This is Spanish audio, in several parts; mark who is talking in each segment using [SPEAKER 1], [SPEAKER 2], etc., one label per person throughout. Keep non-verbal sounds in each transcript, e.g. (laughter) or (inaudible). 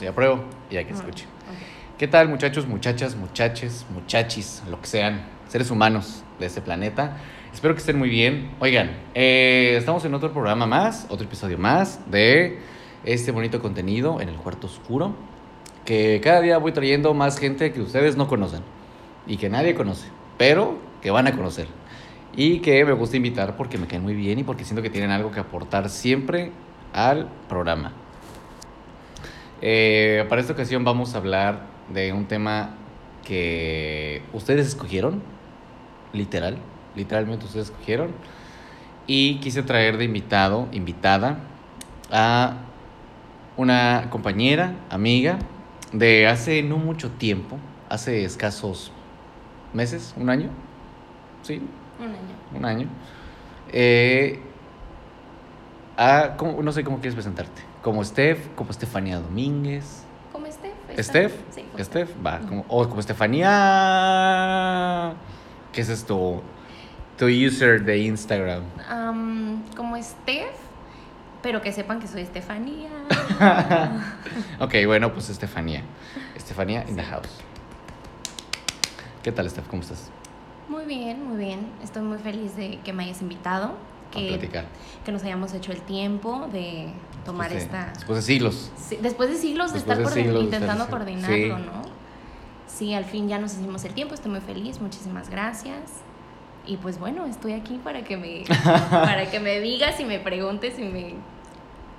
[SPEAKER 1] y ya con eso ya pruebo y ya que escuche. ¿Qué tal muchachos, muchachas, muchaches, muchachis, lo que sean, seres humanos de este planeta? Espero que estén muy bien. Oigan, eh, estamos en otro programa más, otro episodio más de este bonito contenido en el cuarto oscuro, que cada día voy trayendo más gente que ustedes no conocen y que nadie conoce, pero que van a conocer. Y que me gusta invitar porque me caen muy bien y porque siento que tienen algo que aportar siempre al programa. Eh, para esta ocasión vamos a hablar de un tema que ustedes escogieron, literal, literalmente ustedes escogieron, y quise traer de invitado, invitada, a una compañera, amiga, de hace no mucho tiempo, hace escasos meses, un año, ¿sí?
[SPEAKER 2] Un año.
[SPEAKER 1] Un año. Eh, a, ¿cómo- no sé cómo quieres presentarte. Como Steph, como Estefanía Domínguez.
[SPEAKER 2] ¿Cómo Steph?
[SPEAKER 1] Steph,
[SPEAKER 2] Sí, como
[SPEAKER 1] Steph, va, como, o como Estefanía. ¿Qué es esto? Tu user de Instagram.
[SPEAKER 2] Am, como Steph, pero que sepan que soy Estefanía. (laughs)
[SPEAKER 1] ok, bueno, pues Estefanía. Estefanía in the house. ¿Qué tal, Steph? ¿Cómo estás?
[SPEAKER 2] Muy bien, muy bien. Estoy muy feliz de que me hayas invitado. Que,
[SPEAKER 1] platicar.
[SPEAKER 2] que nos hayamos hecho el tiempo de tomar
[SPEAKER 1] de-
[SPEAKER 2] esta.
[SPEAKER 1] Después de siglos.
[SPEAKER 2] Sí, después de siglos de estar
[SPEAKER 1] de siglos
[SPEAKER 2] intentando
[SPEAKER 1] estar-
[SPEAKER 2] coordinarlo,
[SPEAKER 1] sí.
[SPEAKER 2] ¿no? Sí, al fin ya nos hicimos el tiempo, estoy muy feliz, muchísimas gracias. Y pues bueno, estoy aquí para que me, (laughs) para que me digas y me preguntes y me,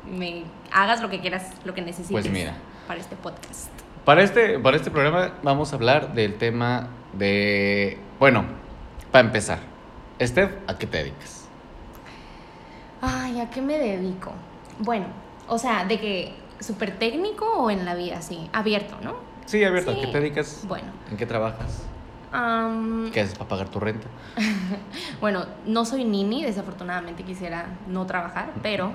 [SPEAKER 2] me hagas lo que quieras, lo que necesites
[SPEAKER 1] Pues mira.
[SPEAKER 2] para este podcast.
[SPEAKER 1] Para este, para este programa vamos a hablar del tema de... Bueno, para empezar. Steph, ¿a qué te dedicas?
[SPEAKER 2] Ay, ¿a qué me dedico? Bueno, o sea, de que súper técnico o en la vida, sí, abierto, ¿no?
[SPEAKER 1] Sí, abierto, ¿a
[SPEAKER 2] Sí.
[SPEAKER 1] qué te dedicas?
[SPEAKER 2] Bueno,
[SPEAKER 1] ¿En qué trabajas?
[SPEAKER 2] am,
[SPEAKER 1] ¿Qué haces para pagar tu renta? (laughs)
[SPEAKER 2] Bueno, no soy nini, desafortunadamente quisiera no trabajar, pero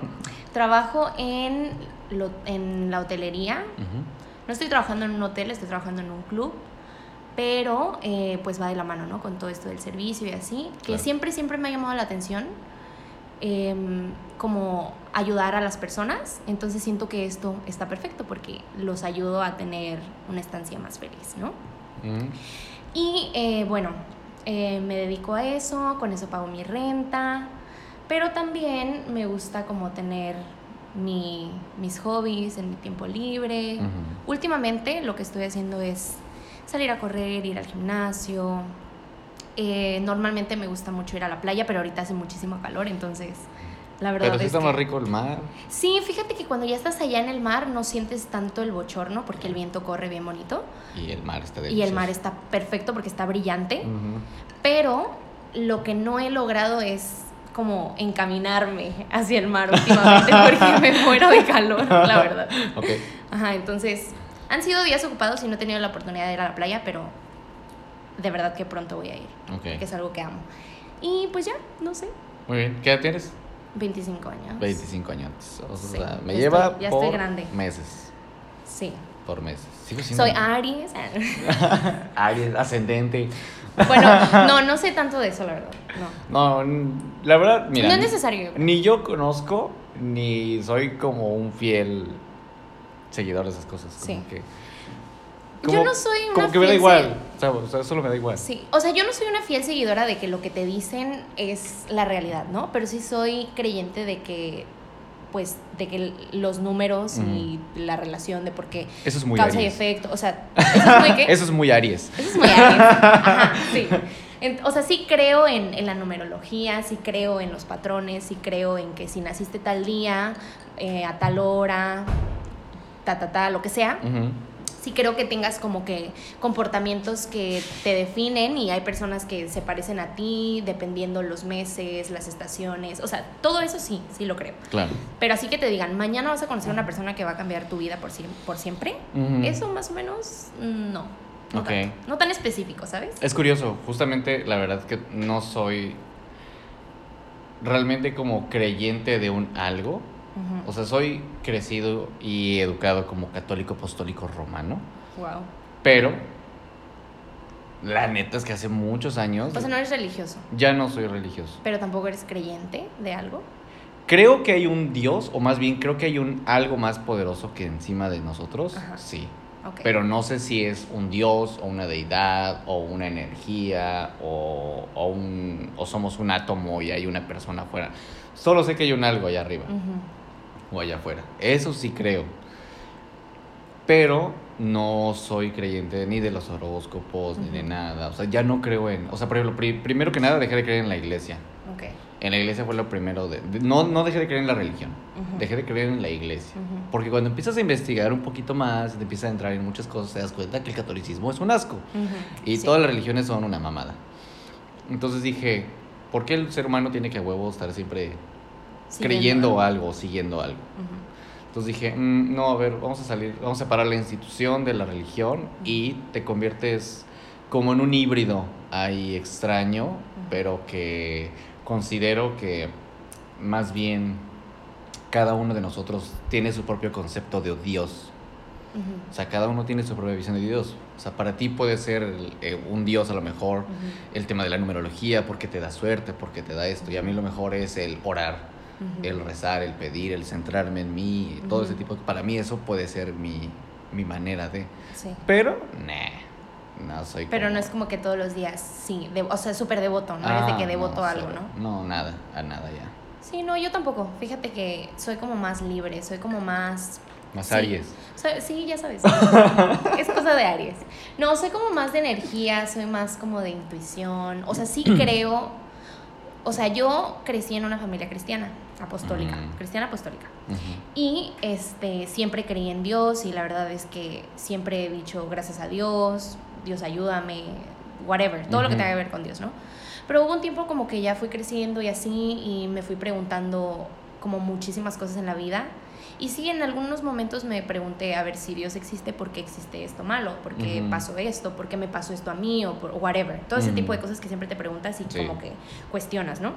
[SPEAKER 2] trabajo en, lo- en la hotelería. No estoy trabajando en un hotel, estoy trabajando en un club, pero eh, pues va de la mano, ¿no? Con todo esto del servicio y así, que
[SPEAKER 1] Claro.
[SPEAKER 2] siempre, siempre me ha llamado la atención em, como ayudar a las personas, entonces siento que esto está perfecto porque los ayudo a tener una estancia más feliz, ¿no?
[SPEAKER 1] Ujú.
[SPEAKER 2] Y eh, bueno, eh, me dedico a eso, con eso pago mi renta, pero también me gusta como tener mi- mis hobbies en mi tiempo libre. Últimamente lo que estoy haciendo es salir a correr, ir al gimnasio. Eh, normalmente me gusta mucho ir a la playa, pero ahorita hace muchísimo calor, entonces la verdad
[SPEAKER 1] Pero sí
[SPEAKER 2] es
[SPEAKER 1] está
[SPEAKER 2] que-
[SPEAKER 1] más rico el mar.
[SPEAKER 2] Sí, fíjate que cuando ya estás allá en el mar no sientes tanto el bochorno porque el viento corre bien bonito
[SPEAKER 1] Y el mar está
[SPEAKER 2] y
[SPEAKER 1] delicioso.
[SPEAKER 2] el mar está perfecto porque está brillante. Pero lo que no he logrado es como encaminarme hacia el mar últimamente porque me (laughs) muero de calor, la verdad.
[SPEAKER 1] Ok.
[SPEAKER 2] Ajá, entonces han sido días ocupados y no he tenido la oportunidad de ir a la playa, pero de verdad que pronto voy a ir,
[SPEAKER 1] Ok.
[SPEAKER 2] que es algo que amo. Y pues ya, no sé,
[SPEAKER 1] Muy bien. ¿Qué edad tienes?
[SPEAKER 2] 25 años.
[SPEAKER 1] 25 años. O
[SPEAKER 2] Sí,
[SPEAKER 1] sea, me
[SPEAKER 2] ya
[SPEAKER 1] lleva
[SPEAKER 2] estoy- ya
[SPEAKER 1] por
[SPEAKER 2] estoy grande.
[SPEAKER 1] meses.
[SPEAKER 2] Sí.
[SPEAKER 1] Por meses. Sigo siendo
[SPEAKER 2] Soy Aries. (laughs)
[SPEAKER 1] Aries, ascendente.
[SPEAKER 2] bueno, (laughs) no, no sé tanto de eso, la verdad. No.
[SPEAKER 1] No, la verdad, mira.
[SPEAKER 2] no es necesario.
[SPEAKER 1] Ni yo conozco, ni soy como un fiel seguidor de esas cosas. Como
[SPEAKER 2] Sí.
[SPEAKER 1] que.
[SPEAKER 2] Yo no soy una
[SPEAKER 1] Como que me da igual. O sea, solo me da igual.
[SPEAKER 2] Sí, o sea, yo no soy una fiel seguidora de que lo que te dicen es la realidad, ¿no? Pero sí soy creyente de que, pues, de que los números y la relación de por qué
[SPEAKER 1] Eso es muy
[SPEAKER 2] causa y efecto, o sea, ¿eso es muy (laughs) qué?
[SPEAKER 1] Eso es muy Aries.
[SPEAKER 2] Eso es muy Aries. (laughs) Ajá, sí. En- o sea, sí creo en, en la numerología, sí creo en los patrones, sí creo en que si naciste tal día, eh, a tal hora, ta, ta, ta, lo que sea,
[SPEAKER 1] Ujú.
[SPEAKER 2] Sí creo que tengas como que comportamientos que te definen y hay personas que se parecen a ti dependiendo los meses, las estaciones, o sea, todo eso sí, sí lo creo.
[SPEAKER 1] Claro.
[SPEAKER 2] Pero así que te digan, mañana vas a conocer a una persona que va a cambiar tu vida por, siem- por siempre, eso más o menos mm, no. No,
[SPEAKER 1] Ok.
[SPEAKER 2] tanto. no tan específico, ¿sabes?
[SPEAKER 1] Es curioso, justamente la verdad que no soy realmente como creyente de un algo. O sea, soy crecido y educado como católico apostólico romano,
[SPEAKER 2] wow.
[SPEAKER 1] pero la neta es que hace muchos años
[SPEAKER 2] O sea, no eres religioso,
[SPEAKER 1] ya no soy religioso.
[SPEAKER 2] pero tampoco eres creyente de algo.
[SPEAKER 1] Creo que hay un Dios, o más bien creo que hay un algo más poderoso que encima de nosotros,
[SPEAKER 2] Ajá.
[SPEAKER 1] sí.
[SPEAKER 2] Ok.
[SPEAKER 1] Pero no sé si es un Dios, o una deidad, o una energía, o, o, un, o somos un átomo y hay una persona afuera. Solo sé que hay un algo allá arriba
[SPEAKER 2] Ujú.
[SPEAKER 1] O allá afuera. Eso sí creo. Pero no soy creyente ni de los horóscopos ni de nada. O sea, ya no creo en. O sea, por ejemplo, pri- primero que nada dejé de creer en la iglesia.
[SPEAKER 2] Ok.
[SPEAKER 1] En la iglesia fue lo primero de. de- no, no dejé de creer en la religión. Dejé de creer en la iglesia. Porque cuando empiezas a investigar un poquito más, te empiezas a entrar en muchas cosas, te das cuenta que el catolicismo es un asco. Y
[SPEAKER 2] Sí.
[SPEAKER 1] todas las religiones son una mamada. Entonces dije, ¿por qué el ser humano tiene que a huevo estar siempre
[SPEAKER 2] Siguiendo
[SPEAKER 1] creyendo algo, siguiendo algo? Entonces dije, "Mm, no, a ver, vamos a salir, vamos a separar la institución de la religión y te conviertes como en un híbrido ahí extraño, pero que considero que más bien cada uno de nosotros tiene su propio concepto de Dios. O sea, cada uno tiene su propia visión de Dios. O sea, para ti puede ser el- eh, un Dios a lo mejor el tema de la numerología, porque te da suerte, porque te da esto. Y a mí lo mejor es el orar El rezar, el pedir, el centrarme en mí, todo ese
[SPEAKER 2] Ujú.
[SPEAKER 1] tipo. Para mí eso puede ser mi, mi manera de...
[SPEAKER 2] Sí.
[SPEAKER 1] Pero, nah, no soy
[SPEAKER 2] Pero
[SPEAKER 1] como-
[SPEAKER 2] no es como que todos los días, sí, de- o sea, súper devoto, no eres de
[SPEAKER 1] Ah,
[SPEAKER 2] que devoto a algo. ¿no?
[SPEAKER 1] No, nada, a nada ya.
[SPEAKER 2] Sí, no, yo tampoco. Fíjate que soy como más libre, soy como más...
[SPEAKER 1] Más
[SPEAKER 2] Sí.
[SPEAKER 1] Aries.
[SPEAKER 2] soy- sí, ya sabes. (laughs) es cosa de Aries. No, soy como más de energía, soy más como de intuición. O sea, sí (clears throat) creo... O sea, yo crecí en una familia cristiana, apostólica,
[SPEAKER 1] Mm.
[SPEAKER 2] cristiana apostólica. Y este, siempre creí en Dios y la verdad es que siempre he dicho gracias a Dios, Dios ayúdame, whatever, todo lo que tenga que ver con Dios, ¿no? Pero hubo un tiempo como que ya fui creciendo y así y me fui preguntando como muchísimas cosas en la vida. Y sí, en algunos momentos me pregunté a ver si Dios existe, por qué existe esto malo, por qué pasó esto, por qué me pasó esto a mí o por whatever. Todo ese tipo de cosas que siempre te preguntas y
[SPEAKER 1] Sí.
[SPEAKER 2] como que cuestionas, ¿no?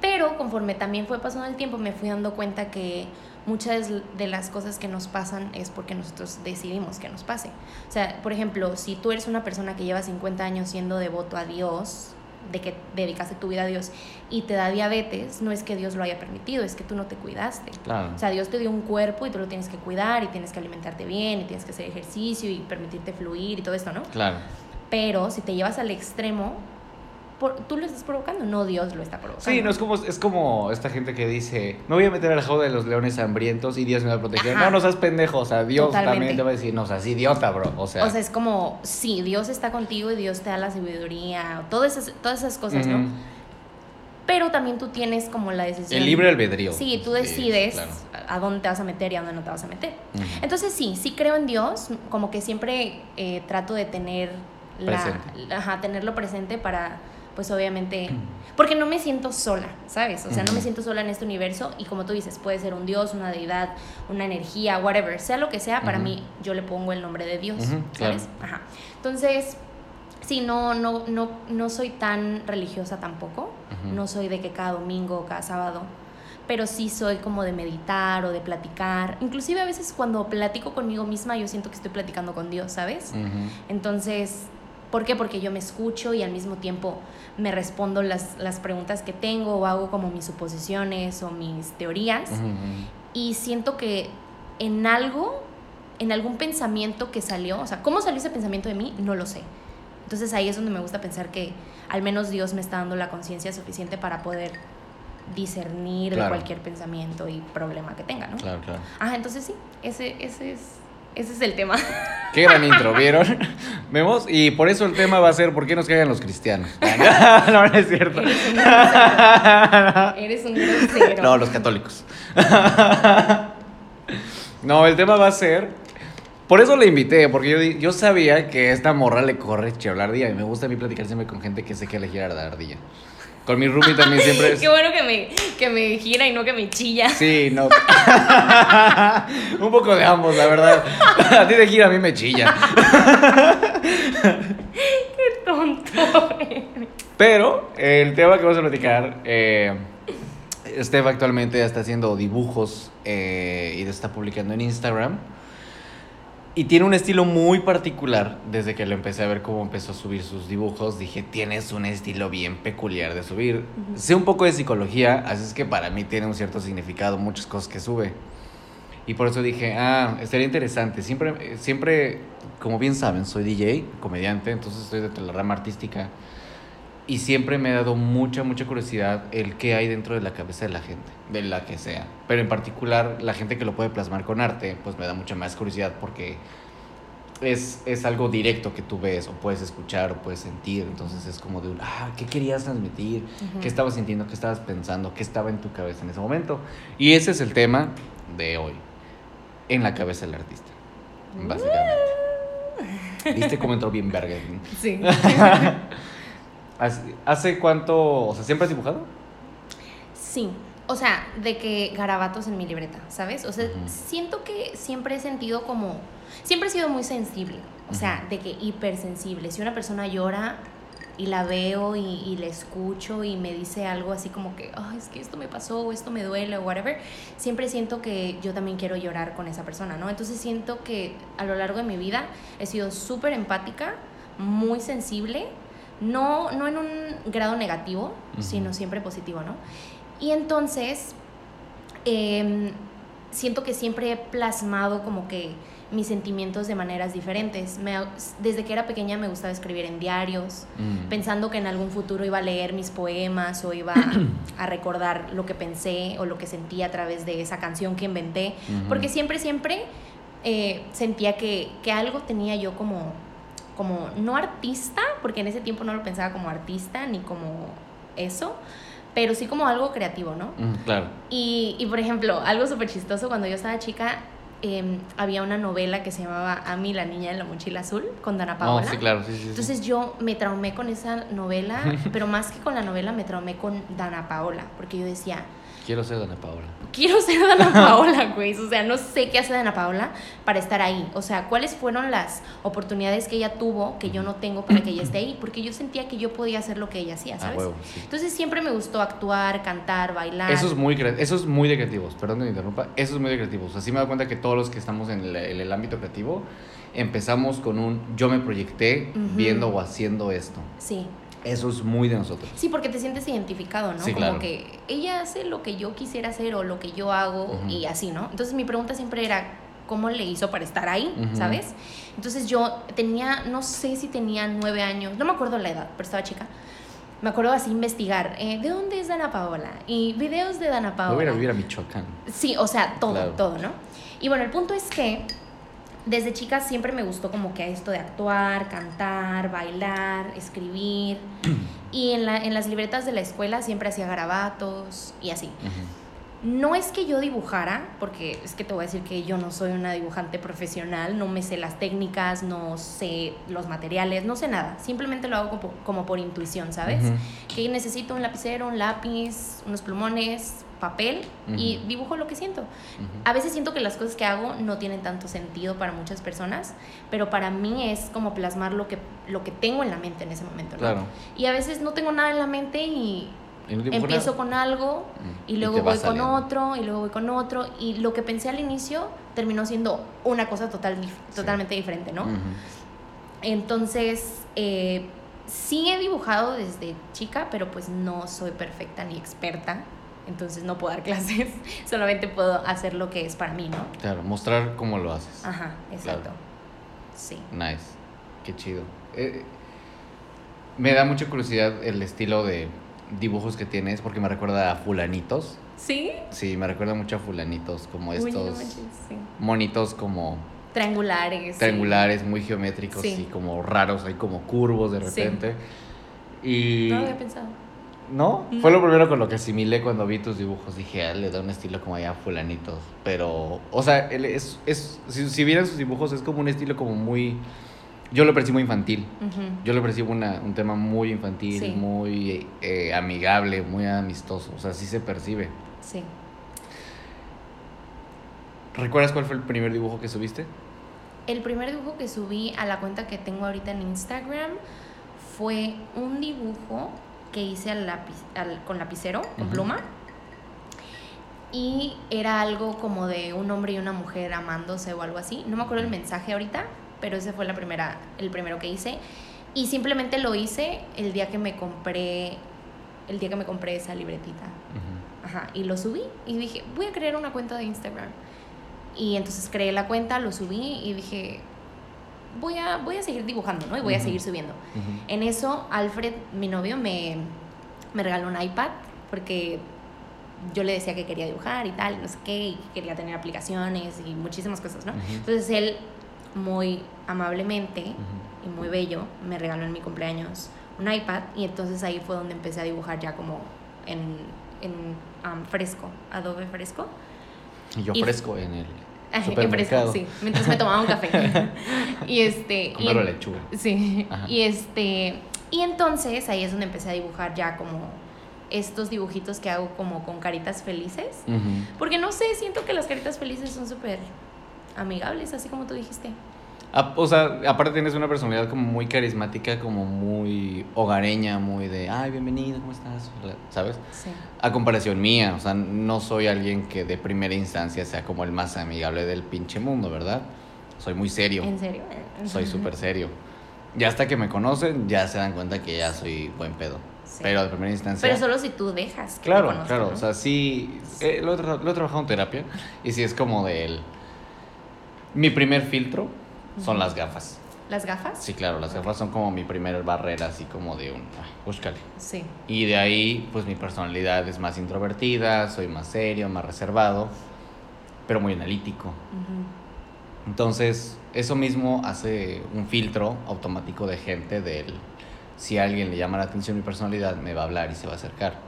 [SPEAKER 2] Pero conforme también fue pasando el tiempo, me fui dando cuenta que muchas de las cosas que nos pasan es porque nosotros decidimos que nos pase. O sea, por ejemplo, si tú eres una persona que lleva 50 años siendo devoto a Dios, de que dedicaste tu vida a Dios y te da diabetes, no es que Dios lo haya permitido, es que tú no te cuidaste.
[SPEAKER 1] Claro.
[SPEAKER 2] O sea, Dios te dio un cuerpo y tú lo tienes que cuidar y tienes que alimentarte bien y tienes que hacer ejercicio y permitirte fluir y todo esto, ¿no?
[SPEAKER 1] claro.
[SPEAKER 2] Pero si te llevas al extremo, por- tú lo estás provocando, no Dios lo está provocando.
[SPEAKER 1] Sí, no es como, es como esta gente que dice, me voy a meter a la jaula de los leones hambrientos y Dios me va a proteger.
[SPEAKER 2] Ajá.
[SPEAKER 1] No, no seas pendejo, o sea, Dios
[SPEAKER 2] Totalmente.
[SPEAKER 1] también te va a decir, no seas idiota, bro. O sea,
[SPEAKER 2] O sea, es como, sí, Dios está contigo y Dios te da la sabiduría, todas esas, todas esas cosas, ¿no? Pero también tú tienes como la decisión.
[SPEAKER 1] el libre albedrío.
[SPEAKER 2] Sí, tú decides
[SPEAKER 1] claro.
[SPEAKER 2] a dónde te vas a meter y a dónde no te vas a meter. Entonces sí, sí creo en Dios, como que siempre eh, trato de tener la, ajá, tenerlo presente para, pues obviamente, porque no me siento sola, ¿sabes? O sea, no me siento sola en este universo y como tú dices, puede ser un Dios, una deidad, una energía, whatever, sea lo que sea, para mí yo le pongo el nombre de Dios. ¿sabes? Ajá. Entonces, sí, no, no, no, no soy tan religiosa tampoco, no soy de que cada domingo o cada sábado pero sí soy como de meditar o de platicar. Inclusive a veces cuando platico conmigo misma yo siento que estoy platicando con Dios, ¿sabes? Entonces, ¿por qué? Porque yo me escucho y al mismo tiempo me respondo las, las preguntas que tengo o hago como mis suposiciones o mis teorías. Y siento que en algo, en algún pensamiento que salió, o sea, ¿cómo salió ese pensamiento de mí? No lo sé. Entonces ahí es donde me gusta pensar que al menos Dios me está dando la conciencia suficiente para poder discernir de cualquier pensamiento y problema que tenga, ¿no?
[SPEAKER 1] Claro, claro.
[SPEAKER 2] Ajá, entonces sí, ese, ese, es, ese es el tema.
[SPEAKER 1] Qué gran (laughs) intro, ¿vieron? ¿Vemos? Y por eso el tema va a ser ¿por qué nos cagan los cristianos? (laughs) (laughs) no, no es cierto.
[SPEAKER 2] Eres un grosero.
[SPEAKER 1] No, los católicos. No, el tema va a ser. Por eso le invité, porque yo, yo sabía que esta morra le corre la ardilla. Y me gusta a mí platicar siempre con gente que sé que le gira la ardilla. Con mi roomie también siempre (laughs) es.
[SPEAKER 2] Qué bueno que me, que me gira y no que me chilla.
[SPEAKER 1] Sí, no. (laughs) Un poco de ambos, la verdad. A ti te gira, a mí me chilla. (laughs)
[SPEAKER 2] Qué tonto.
[SPEAKER 1] Pero el tema que vamos a platicar, eh, Steph actualmente está haciendo dibujos eh, y lo está publicando en Instagram. Y tiene un estilo muy particular. Desde que lo empecé a ver cómo empezó a subir sus dibujos, dije, tienes un estilo bien peculiar de subir. Sé un poco de psicología, así es que para mí tiene un cierto significado muchas cosas que sube. Y por eso dije, ah, estaría interesante. Siempre, siempre, como bien saben, soy DJ, comediante, entonces estoy dentro de la rama artística. Y siempre me ha dado mucha, mucha curiosidad el qué hay dentro de la cabeza de la gente, de la que sea. Pero en particular, la gente que lo puede plasmar con arte, pues me da mucha más curiosidad porque es, es algo directo que tú ves o puedes escuchar o puedes sentir. Entonces es como de un, ah, ¿qué querías transmitir? ¿Qué estabas sintiendo? ¿Qué estabas pensando? ¿Qué estaba en tu cabeza en ese momento? Y ese es el tema de hoy en la cabeza del artista, básicamente. (laughs) ¿Viste cómo entró bien verga?
[SPEAKER 2] Sí. (laughs)
[SPEAKER 1] ¿Hace cuánto, o sea, siempre has dibujado?
[SPEAKER 2] Sí, o sea, de que garabatos en mi libreta, ¿sabes? O sea, siento que siempre he sentido como, siempre he sido muy sensible, o sea, de que hipersensible. Si una persona llora, y la veo y, y la escucho y me dice algo así como que, oh, es que esto me pasó o esto me duele o whatever, siempre siento que yo también quiero llorar con esa persona, ¿no? Entonces siento que a lo largo de mi vida he sido súper empática, muy sensible, no, no en un grado negativo, sino siempre positivo, ¿no? Y entonces, em, siento que siempre he plasmado como que mis sentimientos de maneras diferentes. desde que era pequeña me gustaba escribir en diarios, mm. pensando que en algún futuro iba a leer mis poemas o iba (clears throat) a, recordar lo que pensé o lo que sentí a través de esa canción que inventé, porque siempre, siempre eh, sentía que, que, algo tenía yo como, como, no artista, porque en ese tiempo no lo pensaba como artista ni como eso, pero sí como algo creativo, ¿no?
[SPEAKER 1] Mm, claro.
[SPEAKER 2] Y, y por ejemplo, algo súper chistoso, cuando yo estaba chica, Em, había una novela que se llamaba Ami, la niña en la mochila azul, con Dana oh, Paola.
[SPEAKER 1] sí, claro, sí, sí,
[SPEAKER 2] Entonces yo me traumé con esa novela, (laughs) pero más que con la novela me traumé con Dana Paola, porque yo decía,
[SPEAKER 1] Quiero ser Dana Paola.
[SPEAKER 2] Quiero ser Dana (laughs) Paola, güey. O sea, no sé qué hace Dana Paola para estar ahí. O sea, cuáles fueron las oportunidades que ella tuvo que yo no tengo para que ella esté ahí. Porque yo sentía que yo podía hacer lo que ella hacía, ¿sabes? Entonces siempre me gustó actuar, cantar, bailar.
[SPEAKER 1] Eso es muy, eso es muy de creativos. Perdón que me interrumpa. Eso es muy de creativos. Así me doy cuenta que todos los que estamos en el, ámbito creativo empezamos con un yo me proyecté viendo o haciendo esto.
[SPEAKER 2] Sí.
[SPEAKER 1] Eso es muy de nosotros.
[SPEAKER 2] Sí, porque te sientes identificado, ¿no? Como que ella hace lo que yo quisiera hacer o lo que yo hago y así, ¿no? Entonces mi pregunta siempre era, ¿cómo le hizo para estar ahí? ¿Sabes? Entonces yo tenía, no sé si tenía nueve años, no me acuerdo la edad, pero estaba chica. Me acuerdo así investigar, eh, ¿de dónde es Dana Paola? Y videos de Dana Paola.
[SPEAKER 1] Voy a vivir a Michoacán.
[SPEAKER 2] Sí, o sea, todo, todo, ¿no? Y bueno, el punto es que desde chica siempre me gustó como que esto de actuar, cantar, bailar, escribir. (clears throat) y en, la, en las libretas de la escuela siempre hacía garabatos y así. No es que yo dibujara, porque es que te voy a decir que yo no soy una dibujante profesional, no me sé las técnicas, no sé los materiales, no sé nada. Simplemente lo hago como, como por intuición, ¿sabes? Que necesito un lapicero, un lápiz, unos plumones, papel y dibujo lo que siento. A veces siento que las cosas que hago no tienen tanto sentido para muchas personas, pero para mí es como plasmar lo que, lo que tengo en la mente en ese momento. Claro. Y a veces no tengo nada en la mente y, empiezo con algo y luego voy con otro y luego voy con otro y lo que pensé al inicio terminó siendo una cosa total, totalmente diferente, ¿no? Entonces, eh, sí he dibujado desde chica, pero pues no soy perfecta ni experta entonces no puedo dar (laughs) clases, solamente puedo hacer lo que es para mí, ¿no?
[SPEAKER 1] Claro, mostrar cómo lo haces.
[SPEAKER 2] Ajá, exacto. Sí.
[SPEAKER 1] Nice, qué chido. Eh, me da mucha curiosidad el estilo de dibujos que tienes porque me recuerda a fulanitos.
[SPEAKER 2] ¿Sí?
[SPEAKER 1] Sí, me recuerda mucho a fulanitos, como estos monitos como...
[SPEAKER 2] Triangulares.
[SPEAKER 1] Triangulares, muy geométricos y como raros, hay como curvos de repente. Y...
[SPEAKER 2] No lo había pensado.
[SPEAKER 1] ¿No? Fue lo primero con lo que asimilé cuando vi tus dibujos. Dije, ah, le da un estilo como allá fulanitos. Pero, o sea, él es, es si, si vieran sus dibujos, es como un estilo como muy... Yo lo percibo infantil. Yo lo percibo una, un tema muy infantil, muy eh, amigable, muy amistoso. O sea, sí se percibe.
[SPEAKER 2] Sí.
[SPEAKER 1] ¿Recuerdas cuál fue el primer dibujo que subiste?
[SPEAKER 2] El primer dibujo que subí a la cuenta que tengo ahorita en Instagram fue un dibujo que hice al lápiz, con lapicero, con pluma. y era algo como de un hombre y una mujer amándose o algo así. No me acuerdo el mensaje ahorita, pero ese fue la primera, el primero que hice. Y simplemente lo hice el día que me compré, el día que me compré esa libretita. Ajá, y lo subí y dije, voy a crear una cuenta de Instagram. Y entonces creé la cuenta, lo subí y dije, voy a, voy a seguir dibujando, ¿no? Y voy a seguir subiendo. En eso, Alfred, mi novio, me, me regaló un iPad porque yo le decía que quería dibujar y tal, no sé qué, y quería tener aplicaciones y muchísimas cosas, ¿no? Entonces él, muy amablemente y muy bello, me regaló en mi cumpleaños un iPad y entonces ahí fue donde empecé a dibujar ya como en, en um, fresco, Adobe Fresco.
[SPEAKER 1] Y yo fresco en el
[SPEAKER 2] Fresco, sí, mientras me tomaba un café. (laughs) y este...
[SPEAKER 1] y lechuga.
[SPEAKER 2] Sí, y este... Y entonces ahí es donde empecé a dibujar ya como estos dibujitos que hago como con caritas felices. Porque no sé, siento que las caritas felices son súper amigables, así como tú dijiste.
[SPEAKER 1] O sea, aparte tienes una personalidad como muy carismática, como muy hogareña, muy de, ay, bienvenido, ¿cómo estás? ¿Sabes? Sí. A comparación mía, o sea, no soy alguien que de primera instancia sea como el más amigable del pinche mundo, ¿verdad? Soy muy serio.
[SPEAKER 2] ¿En serio?
[SPEAKER 1] Soy súper serio. Ya hasta que me conocen, ya se dan cuenta que ya soy buen pedo. Pero de primera instancia.
[SPEAKER 2] Pero solo si tú dejas.
[SPEAKER 1] claro, claro. O sea, sí. Eh, lo, he trabajado en terapia. Y sí es como de él. Mi primer filtro son las gafas.
[SPEAKER 2] ¿Las gafas?
[SPEAKER 1] Sí, claro. Las gafas son como mi primer barrera, así como de un. búscale.
[SPEAKER 2] Sí.
[SPEAKER 1] Y de ahí, pues mi personalidad es más introvertida, soy más serio, más reservado, pero muy analítico. Entonces, eso mismo hace un filtro automático de gente del si a alguien le llama la atención mi personalidad, me va a hablar y se va a acercar.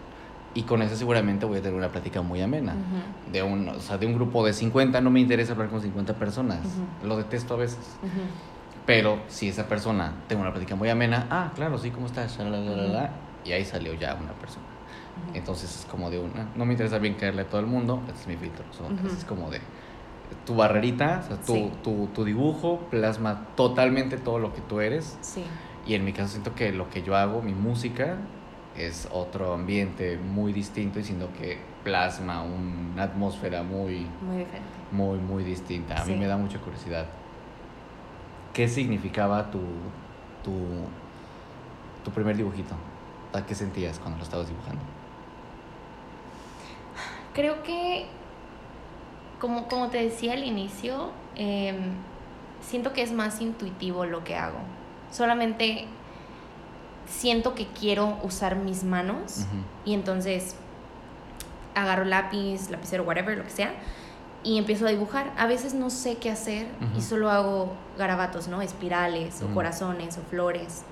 [SPEAKER 1] Y con eso seguramente voy a tener una plática muy amena. de, un, o sea, de un grupo de 50 no me interesa hablar con 50 personas. Lo detesto a veces. Pero si esa persona tengo una plática muy amena, ah, claro, sí, ¿cómo estás? y ahí salió ya una persona. Entonces es como de una, no me interesa bien caerle a todo el mundo, este es mi filtro. Es como de tu barrerita, o sea, tu, tu, tu, dibujo plasma totalmente todo lo que tú eres.
[SPEAKER 2] Sí.
[SPEAKER 1] Y en mi caso siento que lo que yo hago, mi música, es otro ambiente muy distinto y siento que plasma una atmósfera muy...
[SPEAKER 2] Muy diferente.
[SPEAKER 1] Muy, muy distinta. A mí me da mucha curiosidad. ¿Qué significaba tu, tu, tu primer dibujito? ¿Qué sentías cuando lo estabas dibujando?
[SPEAKER 2] Creo que, como, como te decía al inicio, em, siento que es más intuitivo lo que hago solamente siento que quiero usar mis manos y entonces agarro lápiz, lapicero, whatever, lo que sea, y empiezo a dibujar. A veces no sé qué hacer y solo hago garabatos, ¿no? Espirales o corazones o flores.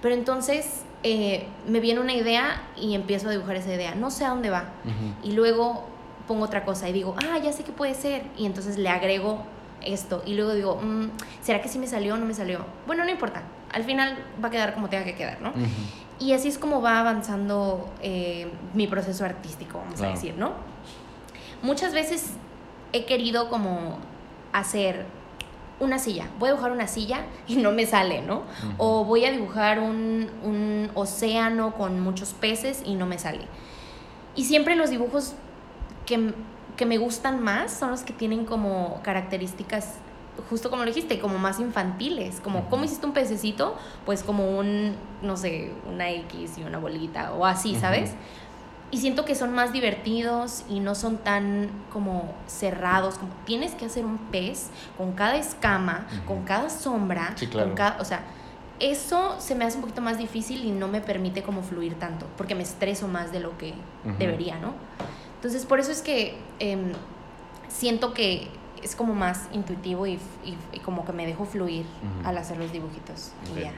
[SPEAKER 2] Pero entonces eh, me viene una idea y empiezo a dibujar esa idea. No sé a dónde va. Y luego pongo otra cosa y digo, ah, ya sé qué puede ser. Y entonces le agrego esto. Y luego digo, mm, ¿será que sí me salió o no me salió? Bueno, no importa. Al final va a quedar como tenga que quedar, ¿no? Y así es como va avanzando eh, mi proceso artístico, vamos a decir, ¿no? Muchas veces he querido como hacer una silla. Voy a dibujar una silla (laughs) y no me sale, ¿no? O voy a dibujar un, un, océano con muchos peces y no me sale. Y siempre los dibujos que que me gustan más son los que tienen como características justo como lo dijiste, como más infantiles, como cómo hiciste un pececito, pues como un, no sé, una X y una bolita o así, ¿sabes? Y siento que son más divertidos y no son tan como cerrados, como tienes que hacer un pez con cada escama, con cada sombra, con cada, o sea, eso se me hace un poquito más difícil y no me permite como fluir tanto, porque me estreso más de lo que debería, ¿no? Entonces, por eso es que em, siento que es como más intuitivo y, como que me dejo fluir al hacer los dibujitos. Y ya,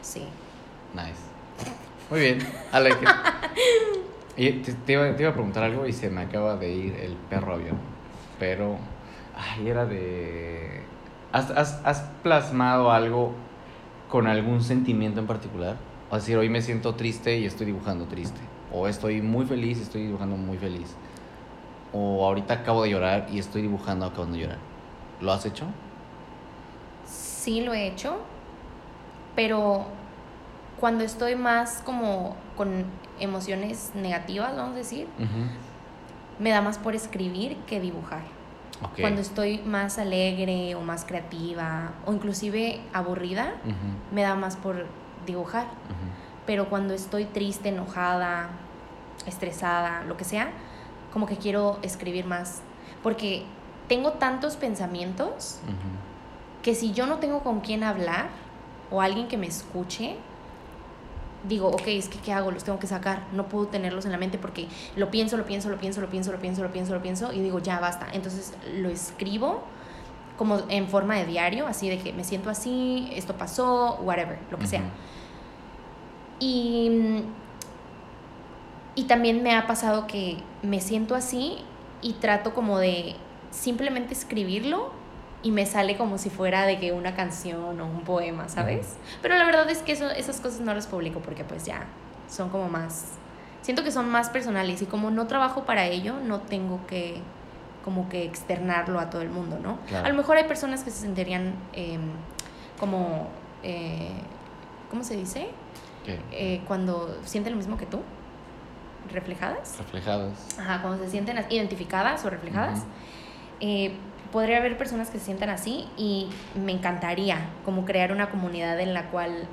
[SPEAKER 2] sí.
[SPEAKER 1] Nice. Muy bien, Ale. (laughs) y te, iba, a preguntar algo y se me acaba de ir el perro avión. Pero, ay, era de... ¿Has, has plasmado algo con algún sentimiento en particular? O decir, hoy me siento triste y estoy dibujando triste. O estoy muy feliz y estoy dibujando muy feliz o ahorita acabo de llorar y estoy dibujando acabando de llorar. ¿Lo has hecho?
[SPEAKER 2] Sí, lo he hecho, pero cuando estoy más como con emociones negativas, vamos a decir, me da más por escribir que dibujar. Cuando estoy más alegre o más creativa o inclusive aburrida, me da más por dibujar. Pero cuando estoy triste, enojada, estresada, lo que sea, como que quiero escribir más. Porque tengo tantos pensamientos que si yo no tengo con quién hablar o alguien que me escuche, digo, ok, es que ¿qué hago? Los tengo que sacar. No puedo tenerlos en la mente porque lo pienso, lo pienso, lo pienso, lo pienso, lo pienso, lo pienso, lo pienso y digo, ya basta. Entonces lo escribo como en forma de diario, así de que me siento así, esto pasó, whatever, lo que sea. Y, y también me ha pasado que me siento así y trato como de simplemente escribirlo y me sale como si fuera de que una canción o un poema, ¿sabes? Pero la verdad es que eso, esas cosas no las publico porque pues ya son como más... Siento que son más personales y como no trabajo para ello, no tengo que como que externarlo a todo el mundo, ¿no?
[SPEAKER 1] Claro.
[SPEAKER 2] A lo mejor hay personas que se sentirían em, como... eh, ¿Cómo se dice? Eh, cuando sienten lo mismo que tú, reflejadas.
[SPEAKER 1] Reflejadas.
[SPEAKER 2] Ajá, cuando se sienten as- identificadas o reflejadas. Eh, podría haber personas que se sientan así y me encantaría como crear una comunidad en la cual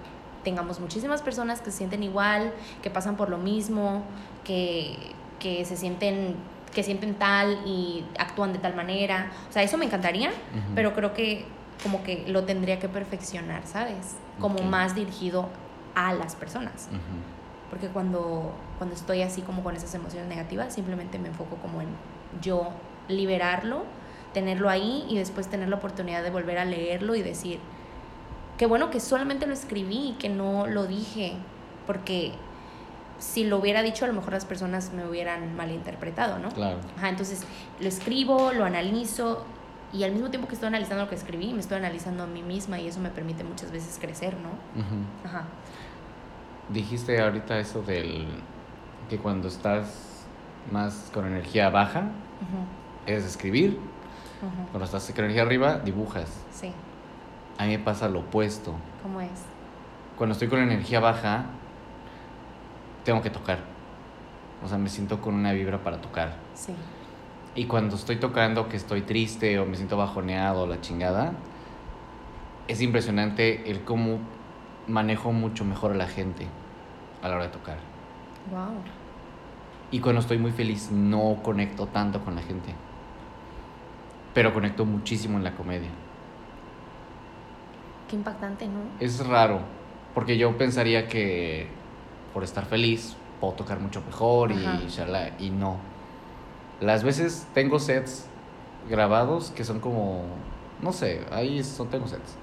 [SPEAKER 2] tengamos muchísimas personas que se sienten igual, que pasan por lo mismo, que, que se sienten que sienten tal y actúan de tal manera. O sea, eso me encantaría, pero creo que como que lo tendría que perfeccionar, ¿sabes? Como más dirigido a las personas.
[SPEAKER 1] Ujú.
[SPEAKER 2] Porque cuando, cuando estoy así como con esas emociones negativas, simplemente me enfoco como en yo liberarlo, tenerlo ahí y después tener la oportunidad de volver a leerlo y decir, qué bueno que solamente lo escribí y que no lo dije, porque si lo hubiera dicho a lo mejor las personas me hubieran malinterpretado, ¿no?
[SPEAKER 1] Claro.
[SPEAKER 2] Ajá, entonces lo escribo, lo analizo y al mismo tiempo que estoy analizando lo que escribí, me estoy analizando a mí misma y eso me permite muchas veces crecer, ¿no?
[SPEAKER 1] Ujú.
[SPEAKER 2] Ajá.
[SPEAKER 1] Dijiste ahorita eso del que cuando estás más con energía baja,
[SPEAKER 2] Ujú,
[SPEAKER 1] es escribir. Cuando estás con energía arriba, dibujas.
[SPEAKER 2] Sí,
[SPEAKER 1] A mí me pasa lo opuesto.
[SPEAKER 2] ¿cómo es?
[SPEAKER 1] Cuando estoy con energía baja, tengo que tocar. O sea, me siento con una vibra para tocar.
[SPEAKER 2] Sí.
[SPEAKER 1] Y cuando estoy tocando que estoy triste o me siento bajoneado o la chingada, es impresionante el cómo manejo mucho mejor a la gente a la hora de tocar.
[SPEAKER 2] Wow.
[SPEAKER 1] Y cuando estoy muy feliz no conecto tanto con la gente. Pero conecto muchísimo en la comedia.
[SPEAKER 2] Qué impactante, ¿no?
[SPEAKER 1] Es raro, porque yo pensaría que por estar feliz puedo tocar mucho mejor y,
[SPEAKER 2] Ajá.
[SPEAKER 1] shalala, y no. Las veces tengo sets grabados que son como, no sé, ahí son, tengo sets.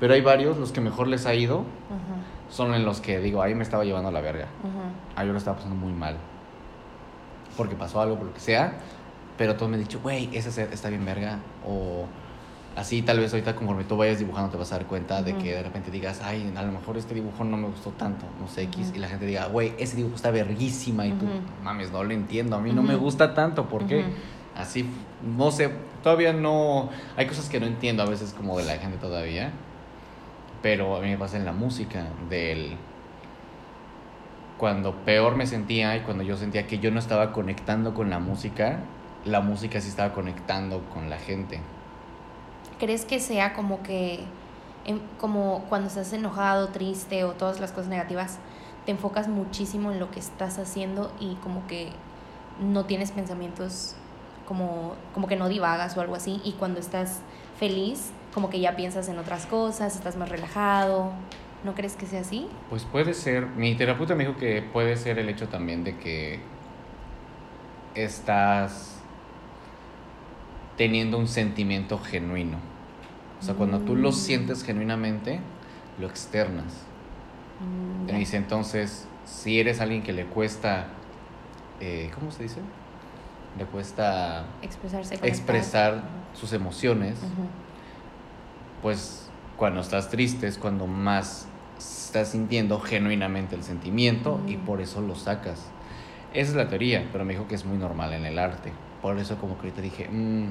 [SPEAKER 1] Pero hay varios, los que mejor les ha ido,
[SPEAKER 2] Ajá,
[SPEAKER 1] son en los que digo, ahí me estaba llevando a la verga.
[SPEAKER 2] ajá.
[SPEAKER 1] Ahí yo lo estaba pasando muy mal. Porque pasó algo, por lo que sea. Pero todos me han dicho, güey, ese set está bien verga. O así, tal vez ahorita conforme tú vayas dibujando te vas a dar cuenta de
[SPEAKER 2] Ujú.
[SPEAKER 1] que de repente digas, ay, a lo mejor este dibujo no me gustó tanto, no sé, X. Y la gente diga, güey, ese dibujo está verguísima. Y tú, mames, no lo entiendo. A mí no me gusta tanto. ¿Por qué? Así, no sé, todavía no. Hay cosas que no entiendo a veces como de la gente todavía. Pero a mí me pasa en la música, del. Cuando peor me sentía y cuando yo sentía que yo no estaba conectando con la música, la música sí estaba conectando con la gente.
[SPEAKER 2] ¿Crees que sea como que, como cuando estás enojado, triste o todas las cosas negativas, te enfocas muchísimo en lo que estás haciendo y como que no tienes pensamientos, como, como que no divagas o algo así? Y cuando estás feliz, como que ya piensas en otras cosas, estás más relajado. ¿No crees que sea así?
[SPEAKER 1] Pues puede ser. Mi terapeuta me dijo que puede ser el hecho también de que estás teniendo un sentimiento genuino. O sea, cuando tú lo
[SPEAKER 2] Mm.
[SPEAKER 1] sientes genuinamente, lo externas.
[SPEAKER 2] Mm,
[SPEAKER 1] dice, entonces, si eres alguien que le cuesta, eh, ¿cómo se dice? Le cuesta
[SPEAKER 2] Expresarse. conectar.
[SPEAKER 1] expresar sus emociones,
[SPEAKER 2] Ujú.
[SPEAKER 1] Pues cuando estás triste es cuando más estás sintiendo genuinamente el sentimiento y
[SPEAKER 2] Mm.
[SPEAKER 1] por eso lo sacas. Esa es la teoría, pero me dijo que es muy normal en el arte. Por eso como que ahorita dije, "Mm",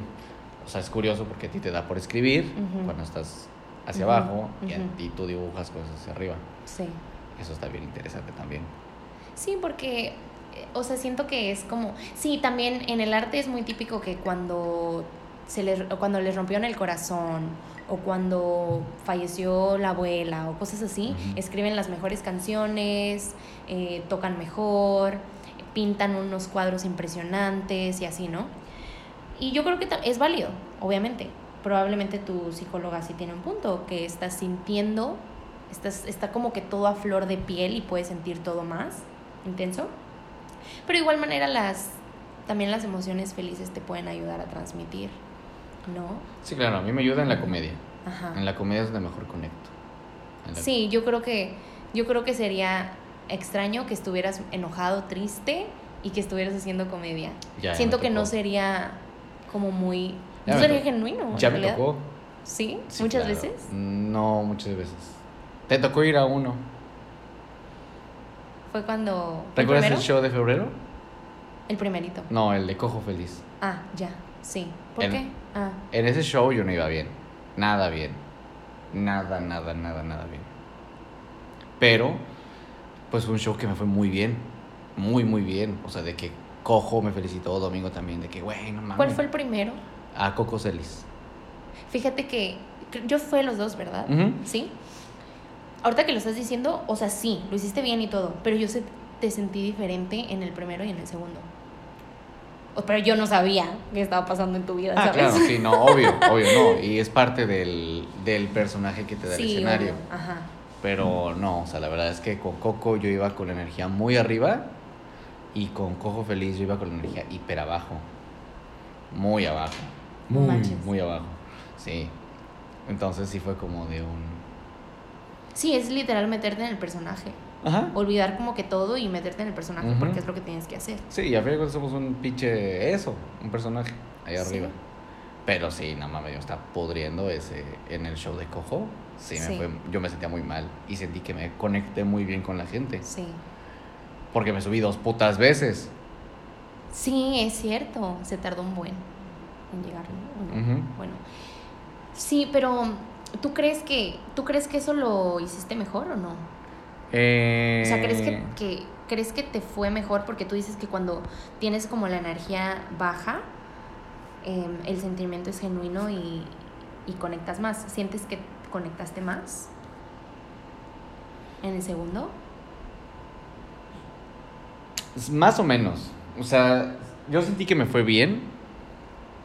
[SPEAKER 1] o sea, es curioso porque a ti te da por escribir
[SPEAKER 2] Ujú.
[SPEAKER 1] cuando estás hacia
[SPEAKER 2] Ujú,
[SPEAKER 1] abajo y a ti tú dibujas cosas hacia arriba.
[SPEAKER 2] Sí.
[SPEAKER 1] Eso está bien interesante también.
[SPEAKER 2] Sí, porque o sea, siento que es como, sí, también en el arte es muy típico que cuando se les, cuando les rompieron el corazón o cuando falleció la abuela o cosas así, escriben las mejores canciones, eh, tocan mejor, pintan unos cuadros impresionantes y así, ¿no? Y yo creo que es válido, obviamente. Probablemente tu psicóloga sí tiene un punto, que estás sintiendo, estás, está como que todo a flor de piel y puedes sentir todo más intenso. Pero de igual manera las, también las emociones felices te pueden ayudar a transmitir, ¿no?
[SPEAKER 1] Sí, claro, a mí me ayuda en la comedia. Ajá. En la comedia es donde mejor conecto.
[SPEAKER 2] Sí, yo creo que yo creo que sería extraño que estuvieras enojado, triste y que estuvieras haciendo comedia. Siento que no sería como muy no sería genuino.
[SPEAKER 1] Ya me tocó.
[SPEAKER 2] ¿Sí? muchas veces?
[SPEAKER 1] No, muchas veces. Te tocó ir a uno.
[SPEAKER 2] Fue cuando.
[SPEAKER 1] ¿Recuerdas el, show de febrero?
[SPEAKER 2] El primerito.
[SPEAKER 1] No, el de Cojo Feliz.
[SPEAKER 2] Ah, ya, sí. ¿Por qué? Ah.
[SPEAKER 1] En ese show yo no iba bien. Nada bien. Nada, nada, nada, nada bien. Pero, pues fue un show que me fue muy bien. Muy, muy bien. O sea, de que Cojo me felicitó, Domingo también, de que, güey, no mames.
[SPEAKER 2] ¿Cuál fue el primero?
[SPEAKER 1] A Coco Celis.
[SPEAKER 2] Fíjate que yo fui los dos, ¿verdad? Sí ahorita que lo estás diciendo, o sea, sí, lo hiciste bien y todo, pero yo te sentí diferente en el primero y en el segundo. Pero yo no sabía qué estaba pasando en tu vida,
[SPEAKER 1] ah, Claro, sí, no, obvio, (laughs) obvio, no. Y es parte del, personaje que te da el escenario. Ajá. Pero no, o sea, la verdad es que con Coco yo iba con la energía muy arriba y con Cojo Feliz yo iba con la energía hiper abajo. Muy abajo. Muy, muy abajo. Sí. Entonces sí fue como de un
[SPEAKER 2] Sí, es literal meterte en el personaje. Ajá. Olvidar como que todo y meterte en el personaje porque es lo que tienes que hacer.
[SPEAKER 1] Sí, y a fin somos un pinche eso, un personaje ahí arriba. Pero sí, no mames, yo estaba pudriendo ese en el show de Cojo. Sí, Me fue, yo me sentía muy mal y sentí que me conecté muy bien con la gente.
[SPEAKER 2] Sí.
[SPEAKER 1] Porque me subí dos putas veces.
[SPEAKER 2] Sí, es cierto. Se tardó un buen en llegar. Bueno. Sí, pero ¿Tú crees que, ¿tú crees que eso lo hiciste mejor o no?
[SPEAKER 1] Eh...
[SPEAKER 2] O sea, ¿crees que, ¿crees que te fue mejor? Porque tú dices que cuando tienes como la energía baja, em, el sentimiento es genuino y, y conectas más. ¿Sientes que conectaste más en el segundo?
[SPEAKER 1] Más o menos. O sea, yo sentí que me fue bien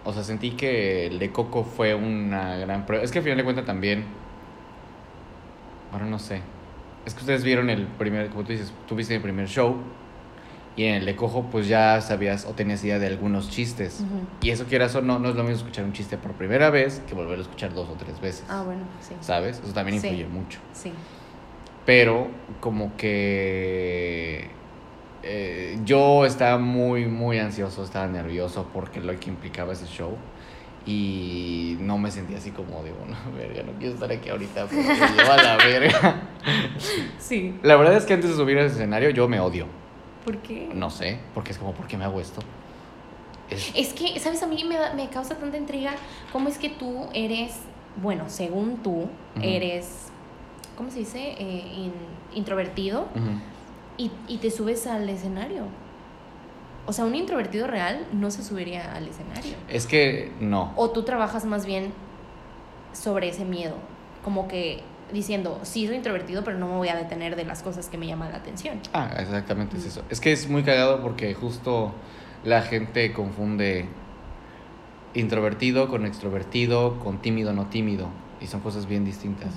[SPEAKER 1] o sea, sentí que el de Coco fue una gran prueba. Es que al final de cuentas también. Bueno, no sé. Es que ustedes vieron el primer, como tú dices, tuviste el primer show. Y en el de Cojo, pues ya sabías o tenías idea de algunos chistes. Y eso quieras o no, no es lo mismo escuchar un chiste por primera vez que volver a escuchar dos o tres veces.
[SPEAKER 2] Ah, bueno, sí.
[SPEAKER 1] ¿Sabes? Eso también influye mucho.
[SPEAKER 2] Sí.
[SPEAKER 1] Pero como que eh, yo estaba muy, muy ansioso, estaba nervioso porque lo que implicaba ese show. Y no me sentía así como de, bueno, (laughs) verga, no quiero estar aquí ahorita porque lleva la verga. (laughs)
[SPEAKER 2] Sí.
[SPEAKER 1] La verdad es que antes de subir a ese escenario yo me odio.
[SPEAKER 2] ¿Por qué?
[SPEAKER 1] No sé, porque es como, ¿por qué me hago esto?
[SPEAKER 2] Es, que, ¿sabes? A mí me, me, causa tanta intriga cómo es que tú eres, bueno, según tú, eres, ¿cómo se dice? Eh, introvertido y, te subes al escenario. O sea, un introvertido real no se subiría al escenario.
[SPEAKER 1] Es que no.
[SPEAKER 2] O tú trabajas más bien sobre ese miedo. Como que diciendo, sí soy introvertido, pero no me voy a detener de las cosas que me llaman la atención.
[SPEAKER 1] Ah, exactamente es eso. Es que es muy cagado porque justo la gente confunde introvertido con extrovertido, con tímido no tímido. Y son cosas bien distintas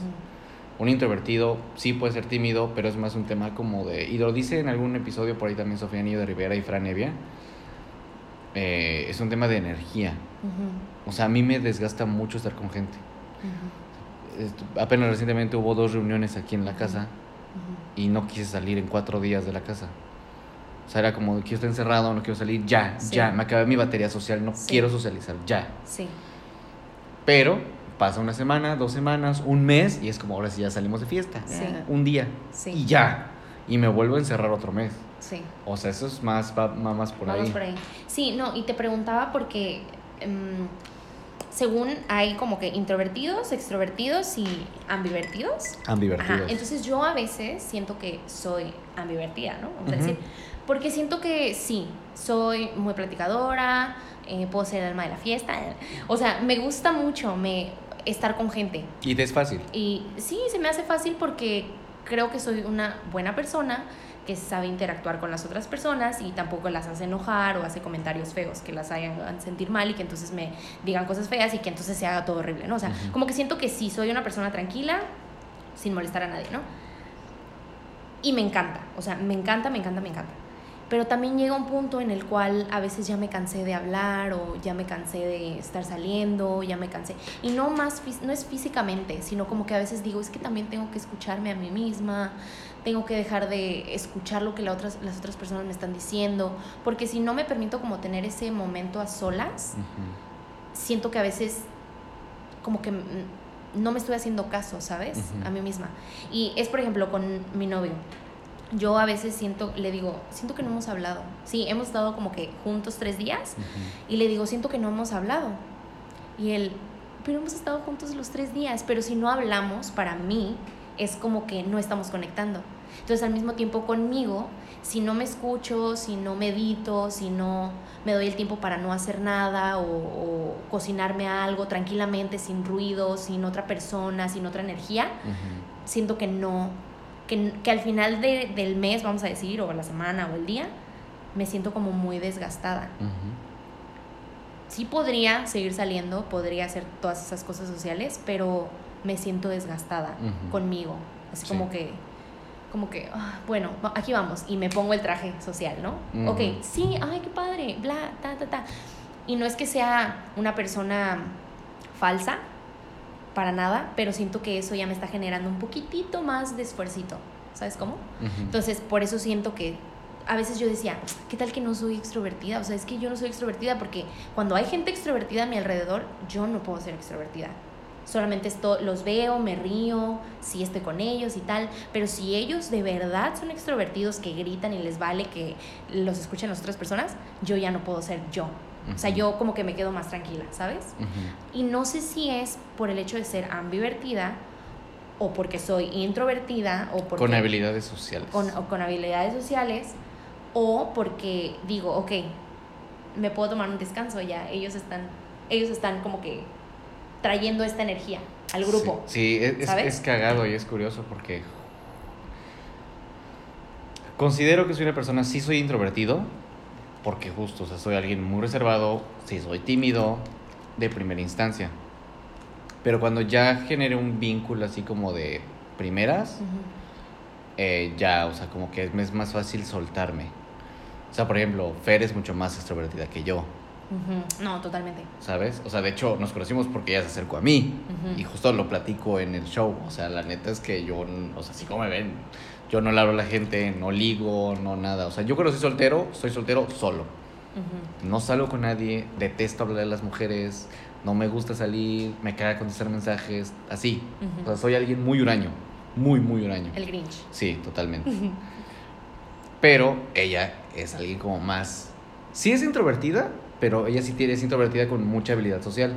[SPEAKER 1] un introvertido sí puede ser tímido, pero es más un tema como de... Y lo dice en algún episodio por ahí también Sofía Niño de Rivera y Fran Evia. Eh, es un tema de energía. O sea, a mí me desgasta mucho estar con gente. Apenas recientemente hubo dos reuniones aquí en la casa y no quise salir en cuatro días de la casa. O sea, era como, quiero estar encerrado, no quiero salir, ya, ya, me acabé mi batería social, no quiero socializar, ya.
[SPEAKER 2] Sí.
[SPEAKER 1] Pero pasa una semana, dos semanas, un mes y es como ahora sí ya salimos de fiesta. Sí. Un día. Sí. Y ya. Y me vuelvo a encerrar otro mes.
[SPEAKER 2] Sí.
[SPEAKER 1] O sea, eso es más, va, más por Vamos
[SPEAKER 2] ahí. por ahí. Sí, no, y te preguntaba porque em, según hay como que introvertidos, extrovertidos y ambivertidos.
[SPEAKER 1] Ambivertidos.
[SPEAKER 2] Ajá. Entonces yo a veces siento que soy ambivertida, ¿no? Vamos a decir. Porque siento que sí, soy muy platicadora, eh, puedo ser el alma de la fiesta. O sea, me gusta mucho me, estar con gente.
[SPEAKER 1] ¿Y te es fácil?
[SPEAKER 2] Y sí, se me hace fácil porque creo que soy una buena persona que sabe interactuar con las otras personas y tampoco las hace enojar o hace comentarios feos que las hagan sentir mal y que entonces me digan cosas feas y que entonces se haga todo horrible, ¿no? O sea, como que siento que sí, soy una persona tranquila, sin molestar a nadie, ¿no? Y me encanta, o sea, me encanta, me encanta, me encanta. Pero también llega un punto en el cual a veces ya me cansé de hablar o ya me cansé de estar saliendo, ya me cansé. Y no más, no es físicamente, sino como que a veces digo, es que también tengo que escucharme a mí misma, tengo que dejar de escuchar lo que las otras, las otras personas me están diciendo, porque si no me permito como tener ese momento a solas, siento que a veces como que no me estoy haciendo caso, ¿sabes? A mí misma. Y es, por ejemplo, con mi novio. Yo a veces siento, le digo, siento que no hemos hablado. Sí, hemos estado como que juntos tres días y le digo, siento que no hemos hablado. Y él, pero hemos estado juntos los tres días, pero si no hablamos, para mí, es como que no estamos conectando. Entonces, al mismo tiempo conmigo, si no me escucho, si no medito, si no me doy el tiempo para no hacer nada o, cocinarme algo tranquilamente, sin ruido, sin otra persona, sin otra energía, siento que no, que, que al final de, del mes, vamos a decir, o la semana o el día, me siento como muy desgastada. Sí podría seguir saliendo, podría hacer todas esas cosas sociales, pero me siento desgastada conmigo. Así como que, como que, ah, bueno, aquí vamos. Y me pongo el traje social, ¿no? Ok, sí, ay, qué padre, bla, ta, ta, ta. Y no es que sea una persona falsa, para nada, pero siento que eso ya me está generando un poquitito más de esfuercito. ¿Sabes cómo? Entonces, por eso siento que a veces yo decía, ¿qué tal que no soy extrovertida? O sea, es que yo no soy extrovertida porque cuando hay gente extrovertida a mi alrededor, yo no puedo ser extrovertida solamente esto, los veo, me río, si estoy con ellos y tal, pero si ellos de verdad son extrovertidos que gritan y les vale que los escuchen las otras personas, yo ya no puedo ser yo. O sea, yo como que me quedo más tranquila, ¿sabes? Y no sé si es por el hecho de ser ambivertida o porque soy introvertida o porque...
[SPEAKER 1] Con habilidades sociales.
[SPEAKER 2] Con, o con habilidades sociales o porque digo, ok, me puedo tomar un descanso ya, ellos están, ellos están como que trayendo esta energía al grupo.
[SPEAKER 1] Sí, es, es, cagado y es curioso porque considero que soy una persona, sí soy introvertido, porque justo, o sea, soy alguien muy reservado, sí soy tímido de primera instancia. Pero cuando ya generé un vínculo así como de primeras, eh, ya, o sea, como que es más fácil soltarme. O sea, por ejemplo, Fer es mucho más extrovertida que yo.
[SPEAKER 2] No, totalmente.
[SPEAKER 1] ¿Sabes? O sea, de hecho, nos conocimos porque ella se acercó a mí. Y justo lo platico en el show. O sea, la neta es que yo, o sea, así como me ven, yo no le hablo a la gente, no ligo, no nada. O sea, yo cuando soy soltero, soy soltero solo. No salgo con nadie, detesto hablar a las mujeres, no me gusta salir, me caga contestar mensajes, así. O sea, soy alguien muy huraño, muy, muy huraño.
[SPEAKER 2] El Grinch.
[SPEAKER 1] Sí, totalmente. Pero ella es alguien como más... Sí es introvertida, pero ella sí tiene, es introvertida con mucha habilidad social.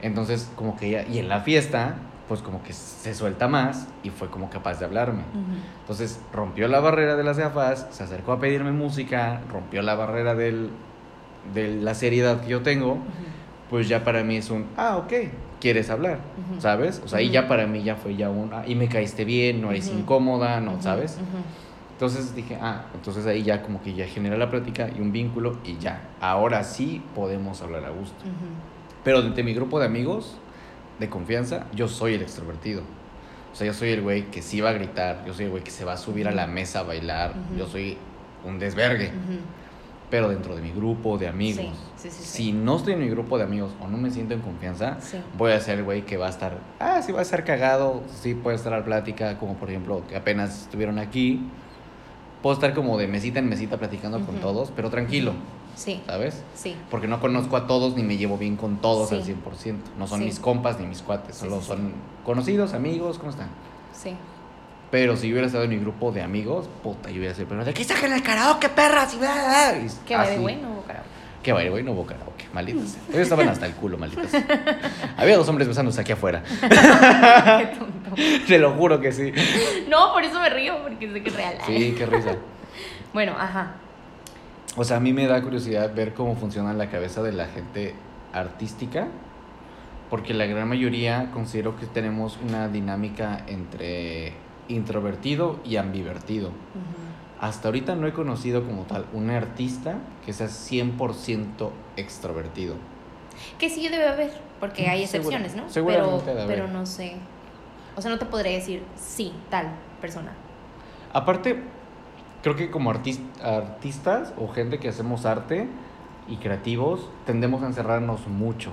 [SPEAKER 1] Entonces, como que ella, y en la fiesta, pues como que se suelta más y fue como capaz de hablarme. Entonces, rompió la barrera de las gafas, se acercó a pedirme música, rompió la barrera del, de la seriedad que yo tengo, pues ya para mí es un, ah, ok, quieres hablar, ¿sabes? O sea, y ya para mí ya fue ya un, ah, y me caíste bien, no eres incómoda, ¿no? ¿Sabes? Entonces dije, ah, entonces ahí ya como que ya genera la plática y un vínculo y ya, ahora sí podemos hablar a gusto. Pero de mi grupo de amigos de confianza, yo soy el extrovertido. O sea, yo soy el güey que sí va a gritar, yo soy el güey que se va a subir a la mesa a bailar, yo soy un desvergue. Pero dentro de mi grupo de amigos, si no estoy en mi grupo de amigos o no me siento en confianza, voy a ser el güey que va a estar, ah, sí va a estar cagado, sí puede estar a la plática, como por ejemplo que apenas estuvieron aquí, puedo estar como de mesita en mesita platicando con todos, pero tranquilo. Sí. ¿Sabes? Sí. Porque no conozco a todos ni me llevo bien con todos al 100%. No son mis compas ni mis cuates, solo son conocidos, amigos, ¿cómo están? Sí. Pero si yo hubiera estado en mi grupo de amigos, puta, yo hubiera sido pero de aquí saquen el karaoke, perras. Y,
[SPEAKER 2] Qué de bueno karaoke.
[SPEAKER 1] Qué baile, güey, no hubo karaoke, malditos. Ellos estaban hasta el culo, malditos. (laughs) Había dos hombres besándose aquí afuera. (laughs) Qué tonto. (laughs) Te lo juro que sí.
[SPEAKER 2] No, por eso me río, porque sé que es real.
[SPEAKER 1] Sí, qué risa.
[SPEAKER 2] Bueno, ajá.
[SPEAKER 1] O sea, a mí me da curiosidad ver cómo funciona la cabeza de la gente artística, porque la gran mayoría considero que tenemos una dinámica entre introvertido y ambivertido. Hasta ahorita no he conocido como tal un artista que sea 100% extrovertido.
[SPEAKER 2] Que sí debe haber, porque hay excepciones, ¿no?
[SPEAKER 1] Seguramente
[SPEAKER 2] pero, pero no sé. O sea, no te podría decir sí, tal persona.
[SPEAKER 1] Aparte, creo que como artistas o gente que hacemos arte y creativos, tendemos a encerrarnos mucho.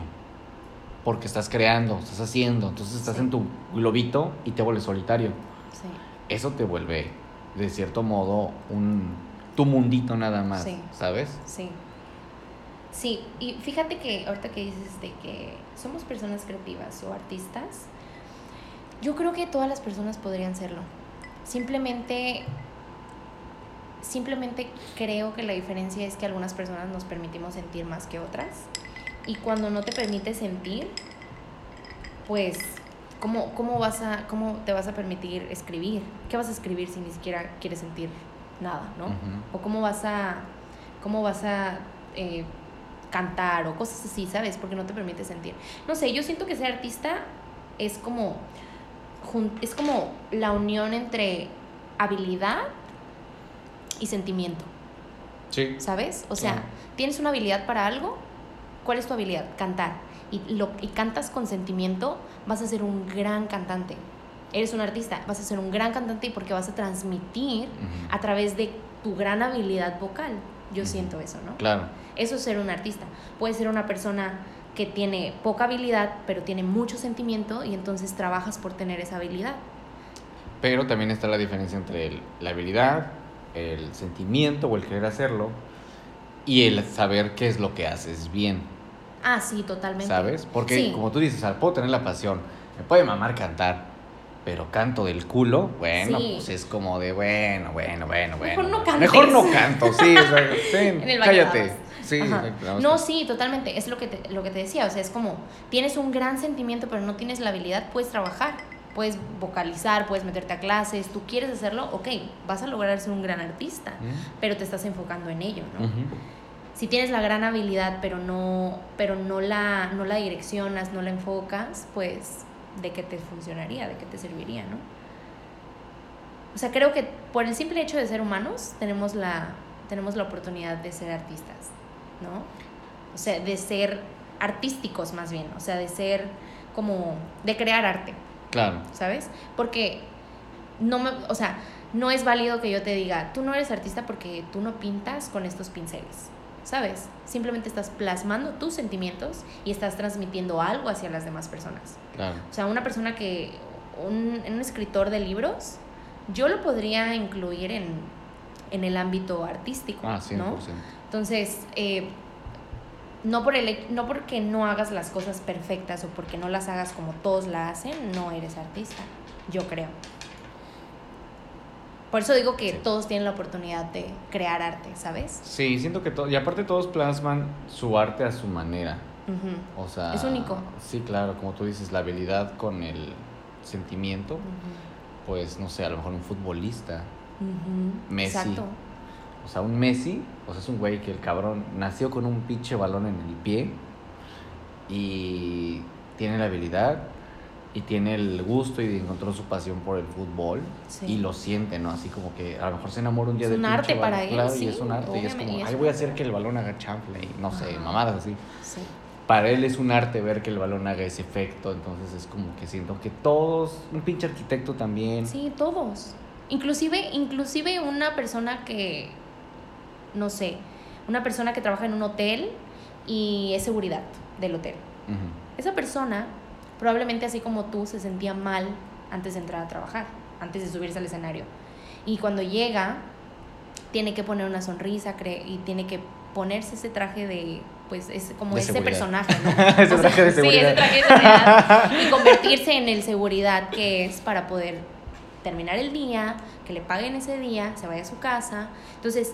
[SPEAKER 1] Porque estás creando, estás haciendo, entonces estás en tu globito y te vuelves solitario. Sí. Eso te vuelve, de cierto modo, un tu mundito nada más, ¿sabes?
[SPEAKER 2] Sí. Sí, y fíjate que ahorita que dices de que somos personas creativas o artistas, yo creo que todas las personas podrían serlo. Simplemente simplemente creo que la diferencia es que algunas personas nos permitimos sentir más que otras. Y cuando no te permites sentir, pues, ¿cómo, cómo, vas a, ¿cómo te vas a permitir escribir? ¿Qué vas a escribir si ni siquiera quieres sentir nada, no? O cómo vas a, cómo vas a eh, cantar o cosas así, ¿sabes? Porque no te permite sentir. No sé, yo siento que ser artista es como, es como la unión entre habilidad y sentimiento.
[SPEAKER 1] Sí.
[SPEAKER 2] ¿Sabes? O sea, tienes una habilidad para algo, ¿cuál es tu habilidad? Cantar. Y, lo, y cantas con sentimiento, vas a ser un gran cantante. Eres un artista, vas a ser un gran cantante porque vas a transmitir a través de tu gran habilidad vocal. Yo siento eso, ¿no?
[SPEAKER 1] Claro.
[SPEAKER 2] Eso es ser un artista. Puede ser una persona que tiene poca habilidad, pero tiene mucho sentimiento y entonces trabajas por tener esa habilidad.
[SPEAKER 1] Pero también está la diferencia entre la habilidad, el sentimiento o el querer hacerlo y el saber qué es lo que haces bien.
[SPEAKER 2] Ah, sí, totalmente.
[SPEAKER 1] ¿Sabes? Porque como tú dices, al puedo tener la pasión, me puede mamar cantar, pero canto del culo, bueno, pues es como de bueno, bueno, bueno, bueno.
[SPEAKER 2] Mejor no canto.
[SPEAKER 1] Mejor no canto, sí, o sea, (laughs) cállate. Sí,
[SPEAKER 2] no, sí, totalmente, es lo que, te, lo que te decía, o sea, es como, tienes un gran sentimiento, pero no tienes la habilidad, puedes trabajar puedes vocalizar, puedes meterte a clases, tú quieres hacerlo, ok, vas a lograr ser un gran artista, pero te estás enfocando en ello, ¿no? Si tienes la gran habilidad, pero no, pero no la, no la direccionas, no la enfocas, pues, ¿de qué te funcionaría? ¿De qué te serviría, no? O sea, creo que por el simple hecho de ser humanos, tenemos la, tenemos la oportunidad de ser artistas, ¿no? O sea, de ser artísticos más bien, o sea, de ser como, de crear arte.
[SPEAKER 1] Claro.
[SPEAKER 2] ¿Sabes? Porque no me, o sea, no es válido que yo te diga, tú no eres artista porque tú no pintas con estos pinceles. ¿Sabes? Simplemente estás plasmando tus sentimientos y estás transmitiendo algo hacia las demás personas.
[SPEAKER 1] Claro.
[SPEAKER 2] O sea, una persona que, un, un escritor de libros, yo lo podría incluir en, en el ámbito artístico.
[SPEAKER 1] Ah, 100%.
[SPEAKER 2] ¿no? Entonces, eh, no, por el, no porque no hagas las cosas perfectas o porque no las hagas como todos la hacen, no eres artista, yo creo. Por eso digo que todos tienen la oportunidad de crear arte, ¿sabes?
[SPEAKER 1] Sí, siento que todo, y aparte todos plasman su arte a su manera. O sea,
[SPEAKER 2] es único.
[SPEAKER 1] Sí, claro, como tú dices, la habilidad con el sentimiento, pues no sé, a lo mejor un futbolista, Messi. Exacto o sea, un Messi, o sea, es un güey que el cabrón nació con un pinche balón en el pie y tiene la habilidad y tiene el gusto y encontró su pasión por el fútbol y lo siente, ¿no? Así como que a lo mejor se enamora un día del
[SPEAKER 2] un arte para él,
[SPEAKER 1] claro, y es un arte y es como, ay, voy a hacer que el balón haga chanfle y no sé, mamadas así. Sí. Para él es un arte ver que el balón haga ese efecto, entonces es como que siento que todos, un pinche arquitecto también.
[SPEAKER 2] Sí, todos. Inclusive, inclusive una persona que no sé, una persona que trabaja en un hotel y es seguridad del hotel. Esa persona probablemente así como tú se sentía mal antes de entrar a trabajar, antes de subirse al escenario. Y cuando llega, tiene que poner una sonrisa y tiene que ponerse ese traje de, pues es como ese personaje, (laughs) ¿no?
[SPEAKER 1] ese traje de seguridad.
[SPEAKER 2] Sí, ese traje de seguridad. y (laughs) convertirse en el seguridad que es para poder terminar el día, que le paguen ese día, se vaya a su casa. Entonces,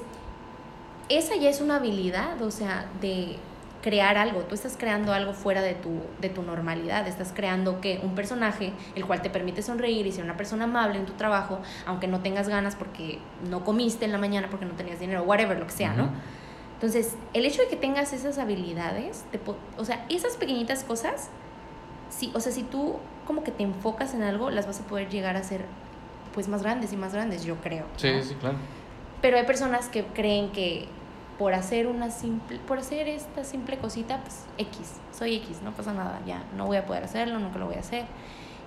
[SPEAKER 2] esa ya es una habilidad, o sea, de crear algo, tú estás creando algo fuera de tu, de tu normalidad, estás creando que un personaje el cual te permite sonreír y ser una persona amable en tu trabajo, aunque no tengas ganas porque no comiste en la mañana, porque no tenías dinero, whatever, lo que sea, ¿no? Entonces, el hecho de que tengas esas habilidades, o sea, esas pequeñitas cosas, sí, o sea, si tú como que te enfocas en algo, las vas a poder llegar a ser pues más grandes y más grandes, yo creo.
[SPEAKER 1] Sí, sí, claro.
[SPEAKER 2] Pero hay personas que creen que por hacer una simple, por hacer esta simple cosita, pues X, soy X, no pasa nada, ya, no voy a poder hacerlo, nunca lo voy a hacer.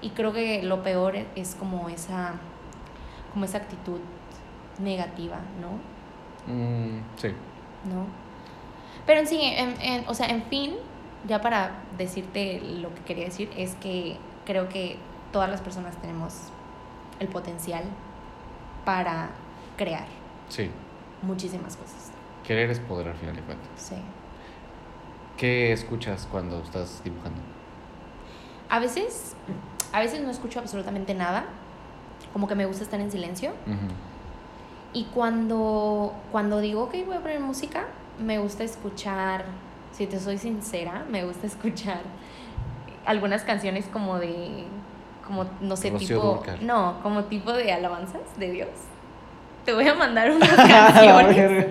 [SPEAKER 2] Y creo que lo peor es como esa, como esa actitud negativa, ¿no?
[SPEAKER 1] Mm, sí.
[SPEAKER 2] ¿No? Pero en sí, en, o sea, en fin, ya para decirte lo que quería decir, es que creo que todas las personas tenemos el potencial para crear.
[SPEAKER 1] Sí.
[SPEAKER 2] Muchísimas cosas.
[SPEAKER 1] Querer es poder al final de cuentas.
[SPEAKER 2] Sí.
[SPEAKER 1] ¿Qué escuchas cuando estás dibujando?
[SPEAKER 2] A veces, a veces no escucho absolutamente nada. Como que me gusta estar en silencio. Y cuando, cuando digo, que voy a poner música, me gusta escuchar, si te soy sincera, me gusta (laughs) escuchar algunas canciones como de, como, no sé, tipo, no, como tipo de alabanzas de Dios te voy a mandar (laughs) unas canciones.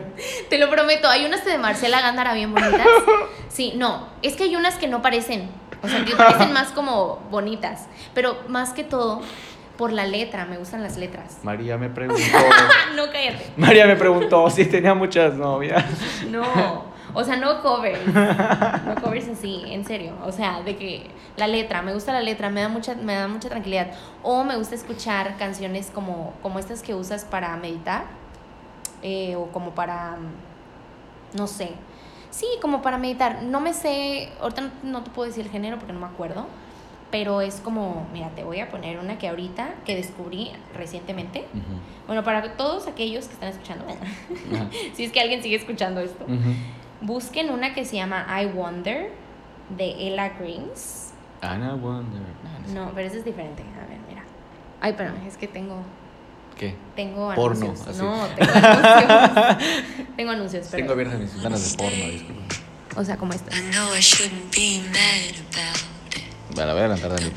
[SPEAKER 2] te lo prometo, hay unas de Marcela Gándara bien bonitas. (laughs) Sí, no, es que hay unas que no parecen, o sea, que parecen más como bonitas, pero más que todo por la letra, me gustan las letras.
[SPEAKER 1] María me (laughs) preguntó.
[SPEAKER 2] no, cállate.
[SPEAKER 1] María me preguntó si tenía muchas novias.
[SPEAKER 2] no. O sea, no covers. No covers así, en serio. O sea, de que la letra, me gusta la letra, me da mucha, me da mucha tranquilidad. O me gusta escuchar canciones como, como estas que usas para meditar. Eh, o como para. No sé. Sí, como para meditar. No me sé. Ahorita no, te puedo decir el género porque no me acuerdo. Pero es como, mira, te voy a poner una que ahorita, que descubrí recientemente. Bueno, para todos aquellos que están escuchando, (laughs) si es que alguien sigue escuchando esto, Busquen una que se llama I Wonder de Ella Greens.
[SPEAKER 1] Anna Wonder.
[SPEAKER 2] No, pero esa es diferente. A ver, mira. Ay, pero es que tengo.
[SPEAKER 1] ¿Qué?
[SPEAKER 2] Tengo
[SPEAKER 1] porno,
[SPEAKER 2] anuncios. No, tengo anuncios. (laughs) tengo anuncios.
[SPEAKER 1] Tengo abiertas mis ventanas de porno, disculpa.
[SPEAKER 2] O sea, como esta.
[SPEAKER 1] Vale, voy a adelantar de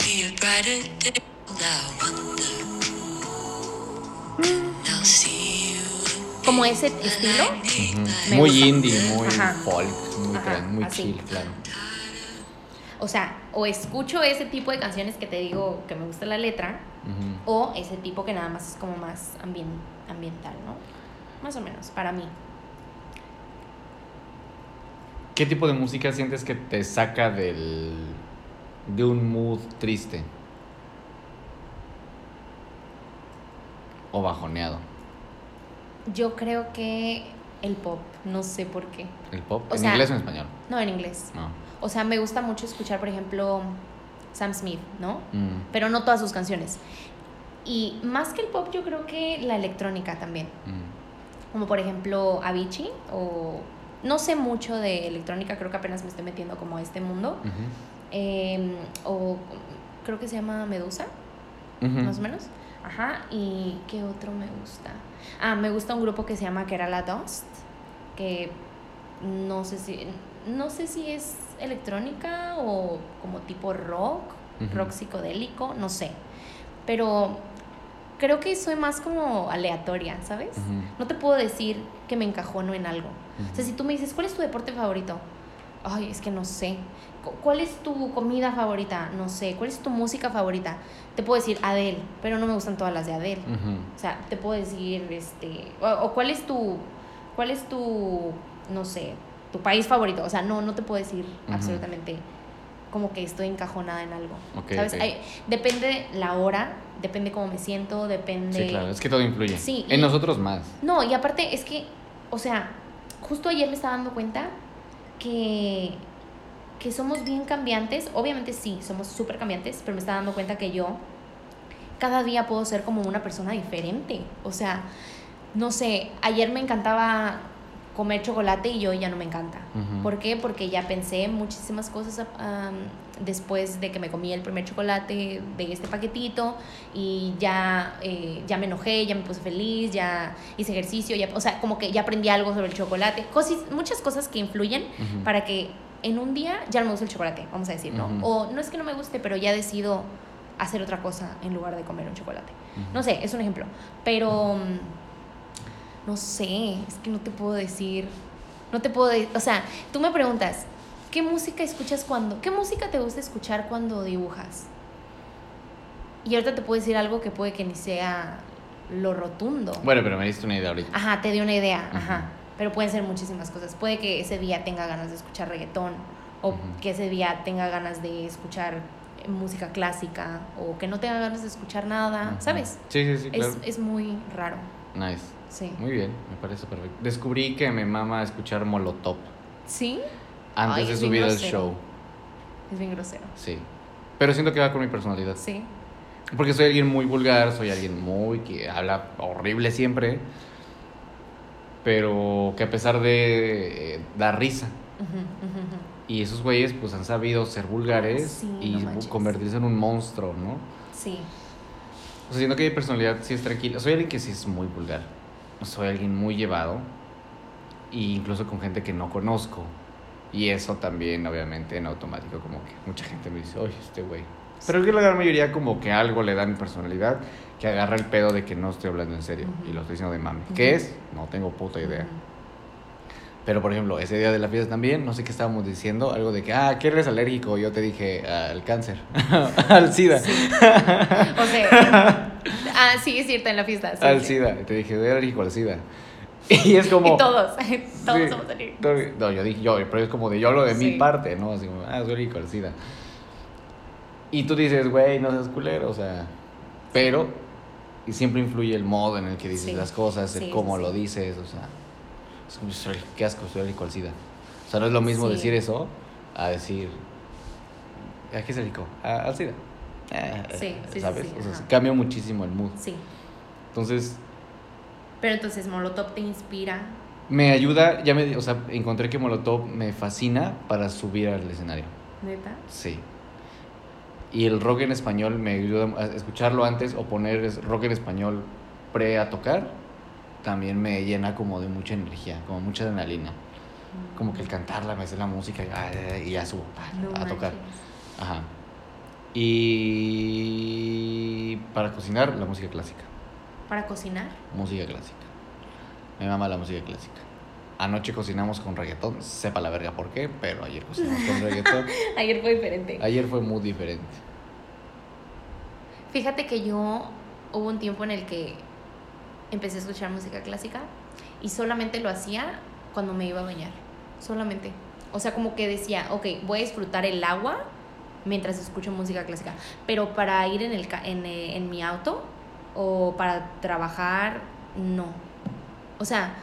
[SPEAKER 2] como ese estilo.
[SPEAKER 1] Muy indie, muy folk, muy, chill, claro.
[SPEAKER 2] O sea, o escucho ese tipo de canciones que te digo que me gusta la letra, o ese tipo que nada más es como más ambiental, ¿no? Más o menos, para mí.
[SPEAKER 1] ¿Qué tipo de música sientes que te saca del, de un mood triste? O bajoneado.
[SPEAKER 2] Yo creo que el pop, no sé por qué.
[SPEAKER 1] ¿El pop? ¿En inglés o en español?
[SPEAKER 2] No, en inglés. No. O sea, me gusta mucho escuchar, por ejemplo, Sam Smith, ¿no? Mm. Pero no todas sus canciones. Y más que el pop, yo creo que la electrónica también. Mm. Como por ejemplo Avicii o... No sé mucho de electrónica, creo que apenas me estoy metiendo como a este mundo. Em, o creo que se llama Medusa, más o menos. Ajá, ¿y qué otro me gusta? Ah, me gusta un grupo que se llama Kerala Dust, que no sé si, no sé si es electrónica o como tipo rock, rock psicodélico, no sé. Pero creo que soy más como aleatoria, ¿sabes? No te puedo decir que me encajono en algo. O sea, si tú me dices, ¿cuál es tu deporte favorito? Ay, es que no sé. ¿Cuál es tu comida favorita? No sé. ¿Cuál es tu música favorita? Te puedo decir Adele, pero no me gustan todas las de Adele. O sea, te puedo decir, este, o, cuál es tu, cuál es tu, no sé, tu país favorito. O sea, no, no te puedo decir absolutamente como que estoy encajonada en algo. ¿Sabes? depende la hora, depende cómo me siento, depende...
[SPEAKER 1] Sí, claro, es que todo influye. Sí. En nosotros más.
[SPEAKER 2] No, y aparte es que, o sea, justo ayer me estaba dando cuenta que que somos bien cambiantes. Obviamente sí, somos súper cambiantes, pero me está dando cuenta que yo cada día puedo ser como una persona diferente. O sea, no sé, ayer me encantaba comer chocolate y hoy ya no me encanta. ¿Por qué? Porque ya pensé muchísimas cosas después de que me comí el primer chocolate de este paquetito y ya, eh, ya me enojé, ya me puse feliz, ya hice ejercicio, ya, o sea, como que ya aprendí algo sobre el chocolate. Cosas, muchas cosas que influyen para que en un día ya no me gusta el chocolate, vamos a decir, ¿no? O no es que no me guste, pero ya decido hacer otra cosa en lugar de comer un chocolate. No sé, es un ejemplo. Pero mm, no sé, es que no te puedo decir. No te puedo decir. O sea, tú me preguntas, ¿qué música escuchas cuando? ¿Qué música te gusta escuchar cuando dibujas? Y ahorita te puedo decir algo que puede que ni sea lo rotundo.
[SPEAKER 1] Bueno, pero me diste una idea ahorita.
[SPEAKER 2] Ajá, te di una idea, ajá. Pero pueden ser muchísimas cosas. Puede que ese día tenga ganas de escuchar reggaetón, o que ese día tenga ganas de escuchar eh, música clásica, o que no tenga ganas de escuchar nada. ¿sabes?
[SPEAKER 1] Sí, sí, sí, claro.
[SPEAKER 2] Es, es muy raro,
[SPEAKER 1] Nice.
[SPEAKER 2] sí.
[SPEAKER 1] Muy bien, me parece perfecto. Descubrí que me mama escuchar Molotov
[SPEAKER 2] ¿Sí?
[SPEAKER 1] antes
[SPEAKER 2] Ay,
[SPEAKER 1] de subir al show.
[SPEAKER 2] Es bien grosero.
[SPEAKER 1] Sí. Pero siento que va con mi personalidad.
[SPEAKER 2] Sí.
[SPEAKER 1] Porque soy alguien muy vulgar, soy alguien muy que habla horrible siempre. Pero que a pesar de eh, dar risa. Y esos güeyes pues han sabido ser vulgares
[SPEAKER 2] Sí,
[SPEAKER 1] y
[SPEAKER 2] no
[SPEAKER 1] convertirse en un monstruo, ¿no?
[SPEAKER 2] Sí.
[SPEAKER 1] O sea, siento que mi personalidad sí es tranquila. Soy alguien que sí es muy vulgar. Soy alguien muy llevado. E incluso con gente que no conozco. Y eso también, obviamente, en automático, como que mucha gente me dice, oye, este güey. Pero es que la gran mayoría como que algo le da mi personalidad que agarra el pedo de que no estoy hablando en serio. Y lo estoy diciendo de mame.
[SPEAKER 2] Ujú.
[SPEAKER 1] ¿Qué es? No tengo puta idea. Pero, por ejemplo, ese día de la fiesta también, no sé qué estábamos diciendo, algo de que, ah, ¿qué eres alérgico? Yo te dije, al cáncer, (laughs) al SIDA.
[SPEAKER 2] Sí. O sea, (laughs) ah, sí, es cierto, en la fiesta. sí,
[SPEAKER 1] al
[SPEAKER 2] sí.
[SPEAKER 1] SIDA. Te dije, soy alérgico al SIDA. (laughs) Y es como...
[SPEAKER 2] Y todos, todos somos alérgicos.
[SPEAKER 1] No, yo dije yo, pero es como de yo hablo de mi parte, ¿no? Así como, ah, soy alérgico al SIDA. Y tú dices, güey, no seas culero, o sea... Pero y siempre influye el modo en el que dices
[SPEAKER 2] Sí.
[SPEAKER 1] las cosas, el
[SPEAKER 2] Sí,
[SPEAKER 1] cómo
[SPEAKER 2] sí,
[SPEAKER 1] lo dices, o sea... Es como, qué asco, soy alérgico al SIDA. O sea, no es lo mismo decir eso a decir... ¿A qué es alérgico? "Ah, al SIDA. Ah,
[SPEAKER 2] Sí, sí,
[SPEAKER 1] ¿Sabes?
[SPEAKER 2] sí,
[SPEAKER 1] o sea, cambia muchísimo el mood.
[SPEAKER 2] Sí.
[SPEAKER 1] Entonces,
[SPEAKER 2] Pero entonces Molotov te inspira.
[SPEAKER 1] me ayuda, ya me, o sea, encontré que Molotov me fascina para subir al escenario.
[SPEAKER 2] ¿Neta?
[SPEAKER 1] Sí. Y el rock en español me ayuda a escucharlo antes o poner rock en español pre a tocar. También me llena como de mucha energía, como mucha adrenalina. Como que el cantarla, me hace la música y, ah, y ya subo
[SPEAKER 2] No
[SPEAKER 1] a tocar. Ajá. Y para cocinar, la música clásica.
[SPEAKER 2] Para cocinar.
[SPEAKER 1] Música clásica. Me mama la música clásica. Anoche cocinamos con reggaetón, sepa la verga por qué, pero ayer cocinamos con reggaetón. (laughs)
[SPEAKER 2] Ayer fue diferente.
[SPEAKER 1] Ayer fue muy diferente.
[SPEAKER 2] Fíjate que yo hubo un tiempo en el que empecé a escuchar música clásica y solamente lo hacía cuando me iba a bañar. Solamente. O sea, como que decía, ok, voy a disfrutar el agua mientras escucho música clásica. Pero para ir en, el, ca- en, eh, en mi auto o para trabajar, no. O sea,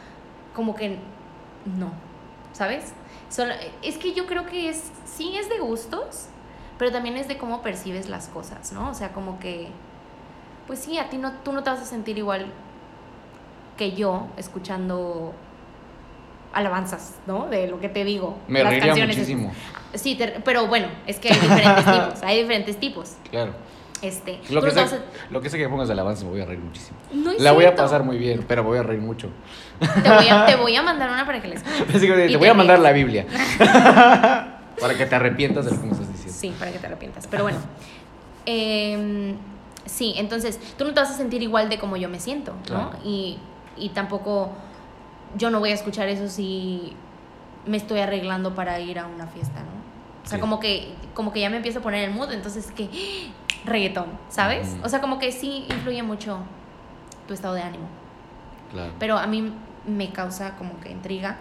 [SPEAKER 2] como que no. ¿Sabes? Solo- es que yo creo que es, sí es de gustos, pero también es de cómo percibes las cosas, ¿no? O sea, como que, pues sí, a ti no, tú no te vas a sentir igual que yo escuchando alabanzas, ¿no? De lo que te digo.
[SPEAKER 1] Me
[SPEAKER 2] las
[SPEAKER 1] reiría
[SPEAKER 2] canciones.
[SPEAKER 1] muchísimo.
[SPEAKER 2] Sí, te- pero bueno, es que hay diferentes (laughs) tipos, hay diferentes tipos.
[SPEAKER 1] Claro.
[SPEAKER 2] Este,
[SPEAKER 1] Lo que, sea,
[SPEAKER 2] te vas
[SPEAKER 1] lo que sea que pongas de alabanza me voy a reír muchísimo.
[SPEAKER 2] no
[SPEAKER 1] La voy a pasar muy bien, pero me voy a reír mucho.
[SPEAKER 2] Te voy a, te voy a (laughs) mandar una para que la escuches.
[SPEAKER 1] Así que
[SPEAKER 2] Y
[SPEAKER 1] te voy a
[SPEAKER 2] te
[SPEAKER 1] mandar
[SPEAKER 2] ríes.
[SPEAKER 1] la Biblia. (laughs) Para que te arrepientas de lo que me estás diciendo.
[SPEAKER 2] Sí, para que te arrepientas. Pero bueno. em, sí, entonces tú no te vas a sentir igual de como yo me siento, ¿no?
[SPEAKER 1] Claro.
[SPEAKER 2] Y, y tampoco yo no voy a escuchar eso si me estoy arreglando para ir a una fiesta, ¿no? O sea,
[SPEAKER 1] Sí.
[SPEAKER 2] como que como que ya me empiezo a poner el mood, entonces que reggaetón, ¿sabes? O sea, como que sí influye mucho tu estado de ánimo.
[SPEAKER 1] Claro.
[SPEAKER 2] Pero a mí me causa como que intriga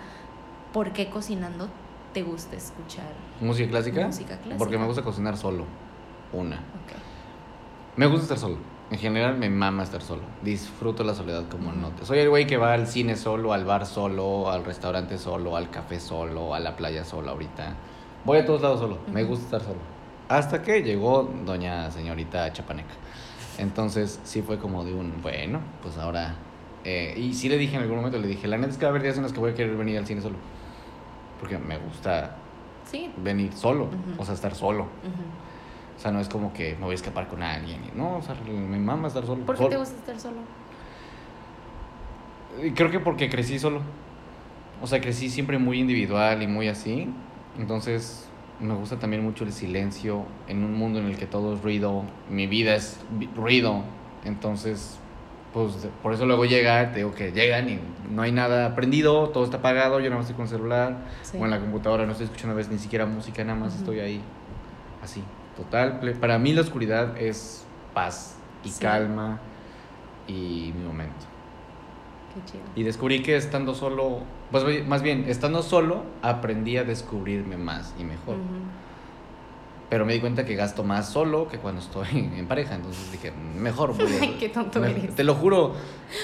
[SPEAKER 2] por qué cocinando te gusta escuchar.
[SPEAKER 1] ¿Música clásica?
[SPEAKER 2] Música clásica.
[SPEAKER 1] Porque me gusta cocinar solo. Una.
[SPEAKER 2] Ok.
[SPEAKER 1] Me gusta estar solo. En general me mama estar solo. Disfruto la soledad como no te. Soy el güey que va al cine solo, al bar solo, al restaurante solo, al café solo, a la playa solo ahorita. Voy a todos lados solo. Me gusta estar solo. Hasta que llegó doña señorita Chapaneca. Entonces sí fue como de un, bueno, pues ahora... eh, y sí le dije en algún momento, le dije, la neta es que va a haber días en los que voy a querer venir al cine solo. Porque me gusta
[SPEAKER 2] Sí.
[SPEAKER 1] venir solo, o sea, estar solo. O sea, no es como que me voy a escapar con alguien. No, o sea, me mama estar solo.
[SPEAKER 2] ¿Por qué
[SPEAKER 1] Solo.
[SPEAKER 2] te gusta estar solo?
[SPEAKER 1] Creo que porque crecí solo. O sea, crecí siempre muy individual y muy así. Entonces, me gusta también mucho el silencio en un mundo en el que todo es ruido. Mi vida es ruido. Entonces, pues por eso luego llega, te digo que llegan y no hay nada prendido, todo está apagado, yo nada más estoy con el celular
[SPEAKER 2] Sí.
[SPEAKER 1] o en la computadora, no estoy escuchando a veces ni siquiera música, nada más
[SPEAKER 2] Ujú.
[SPEAKER 1] estoy ahí así. Total, para mí la oscuridad es paz y
[SPEAKER 2] Sí.
[SPEAKER 1] calma y mi momento.
[SPEAKER 2] Qué chido.
[SPEAKER 1] Y descubrí que estando solo, pues más bien, estando solo, aprendí a descubrirme más y mejor. Pero me di cuenta que gasto más solo que cuando estoy (laughs) en pareja. Entonces dije, mejor voy a- (laughs)
[SPEAKER 2] Ay, qué tonto
[SPEAKER 1] me-
[SPEAKER 2] eres.
[SPEAKER 1] Te lo juro.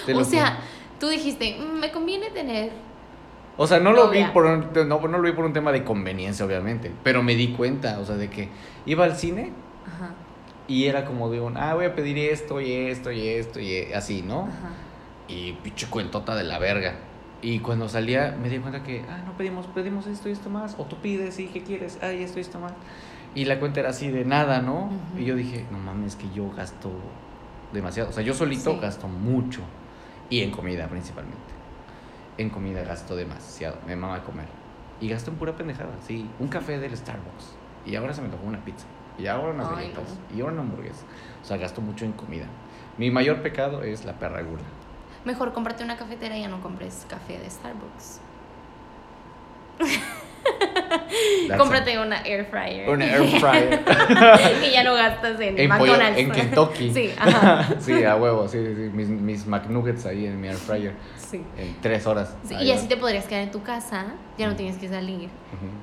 [SPEAKER 1] te
[SPEAKER 2] O
[SPEAKER 1] lo
[SPEAKER 2] sea,
[SPEAKER 1] juro.
[SPEAKER 2] tú dijiste, "Mm, me conviene tener.
[SPEAKER 1] O sea, no lo vi por un, no, no lo vi por un tema de conveniencia, obviamente. Pero me di cuenta, o sea, de que iba al cine
[SPEAKER 2] Ajá,
[SPEAKER 1] y era como de un, ah, voy a pedir esto y esto y esto y así, ¿no?
[SPEAKER 2] ajá.
[SPEAKER 1] Y pinche cuentota de la verga. Y cuando salía me di cuenta que, ah, no pedimos, pedimos esto y esto más. O tú pides, sí, ¿qué quieres? Ay, esto y esto más. Y la cuenta era así de nada, ¿no?
[SPEAKER 2] Ujú.
[SPEAKER 1] Y yo dije, no mames, que yo gasto demasiado. O sea, yo solito
[SPEAKER 2] Sí.
[SPEAKER 1] gasto mucho. Y en comida principalmente. En comida gasto demasiado. Me mama comer. Y gasto en pura pendejada, sí. Un café del Starbucks. Y ahora se me tocó una pizza. Y ahora unas
[SPEAKER 2] Ay,
[SPEAKER 1] galletas.
[SPEAKER 2] no.
[SPEAKER 1] Y ahora una hamburguesa. O sea, gasto mucho en comida. Mi mayor pecado es la perra gula.
[SPEAKER 2] Mejor cómprate una cafetera y ya no compres café de Starbucks. Cómprate una air fryer.
[SPEAKER 1] Una air fryer. (laughs)
[SPEAKER 2] y ya no gastas en, McDonald's.
[SPEAKER 1] en Kentucky.
[SPEAKER 2] sí, ajá. (laughs)
[SPEAKER 1] sí, a huevo, sí, sí. Mis, mis McNuggets ahí en mi air fryer.
[SPEAKER 2] Sí.
[SPEAKER 1] En tres horas.
[SPEAKER 2] Sí, y así te podrías quedar en tu casa, ya no tienes que salir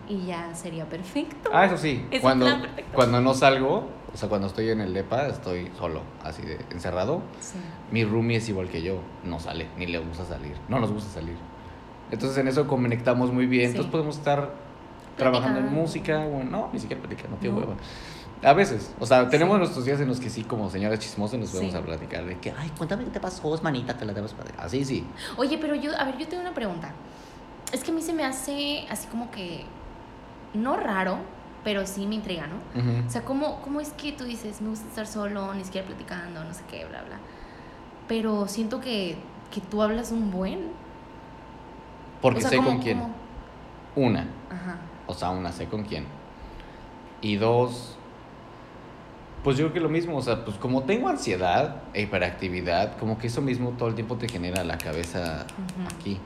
[SPEAKER 2] y ya sería perfecto.
[SPEAKER 1] Ah, eso sí.
[SPEAKER 2] Es
[SPEAKER 1] cuando, cuando no salgo, o sea, cuando estoy en el DEPA, estoy solo, así de encerrado.
[SPEAKER 2] Sí.
[SPEAKER 1] Mi roomie es igual que yo, no sale, ni le gusta salir, no nos gusta salir. Entonces en eso conectamos muy bien,
[SPEAKER 2] Sí.
[SPEAKER 1] entonces podemos estar trabajando en música, o no, ni siquiera platicando,
[SPEAKER 2] No.
[SPEAKER 1] hueva. A veces, o sea, tenemos
[SPEAKER 2] Sí.
[SPEAKER 1] nuestros días en los que sí, como señoras chismosas, nos vamos
[SPEAKER 2] Sí.
[SPEAKER 1] a platicar de que, ay, cuéntame qué te pasó, manita, te la debes padre. Así sí.
[SPEAKER 2] Oye, pero yo, a ver, yo tengo una pregunta. Es que a mí se me hace así como que, no raro, pero sí me intriga, ¿no? O sea, ¿cómo, ¿cómo es que tú dices, me gusta estar solo, ni siquiera platicando, no sé qué, bla, bla? Pero siento que, que tú hablas un buen.
[SPEAKER 1] Porque
[SPEAKER 2] O sea,
[SPEAKER 1] sé
[SPEAKER 2] ¿cómo-
[SPEAKER 1] con quién.
[SPEAKER 2] cómo?
[SPEAKER 1] Una,
[SPEAKER 2] Ajá.
[SPEAKER 1] o sea, una, sé con quién. Y dos, pues yo creo que lo mismo, o sea, pues como tengo ansiedad e hiperactividad, como que eso mismo todo el tiempo te genera la cabeza aquí.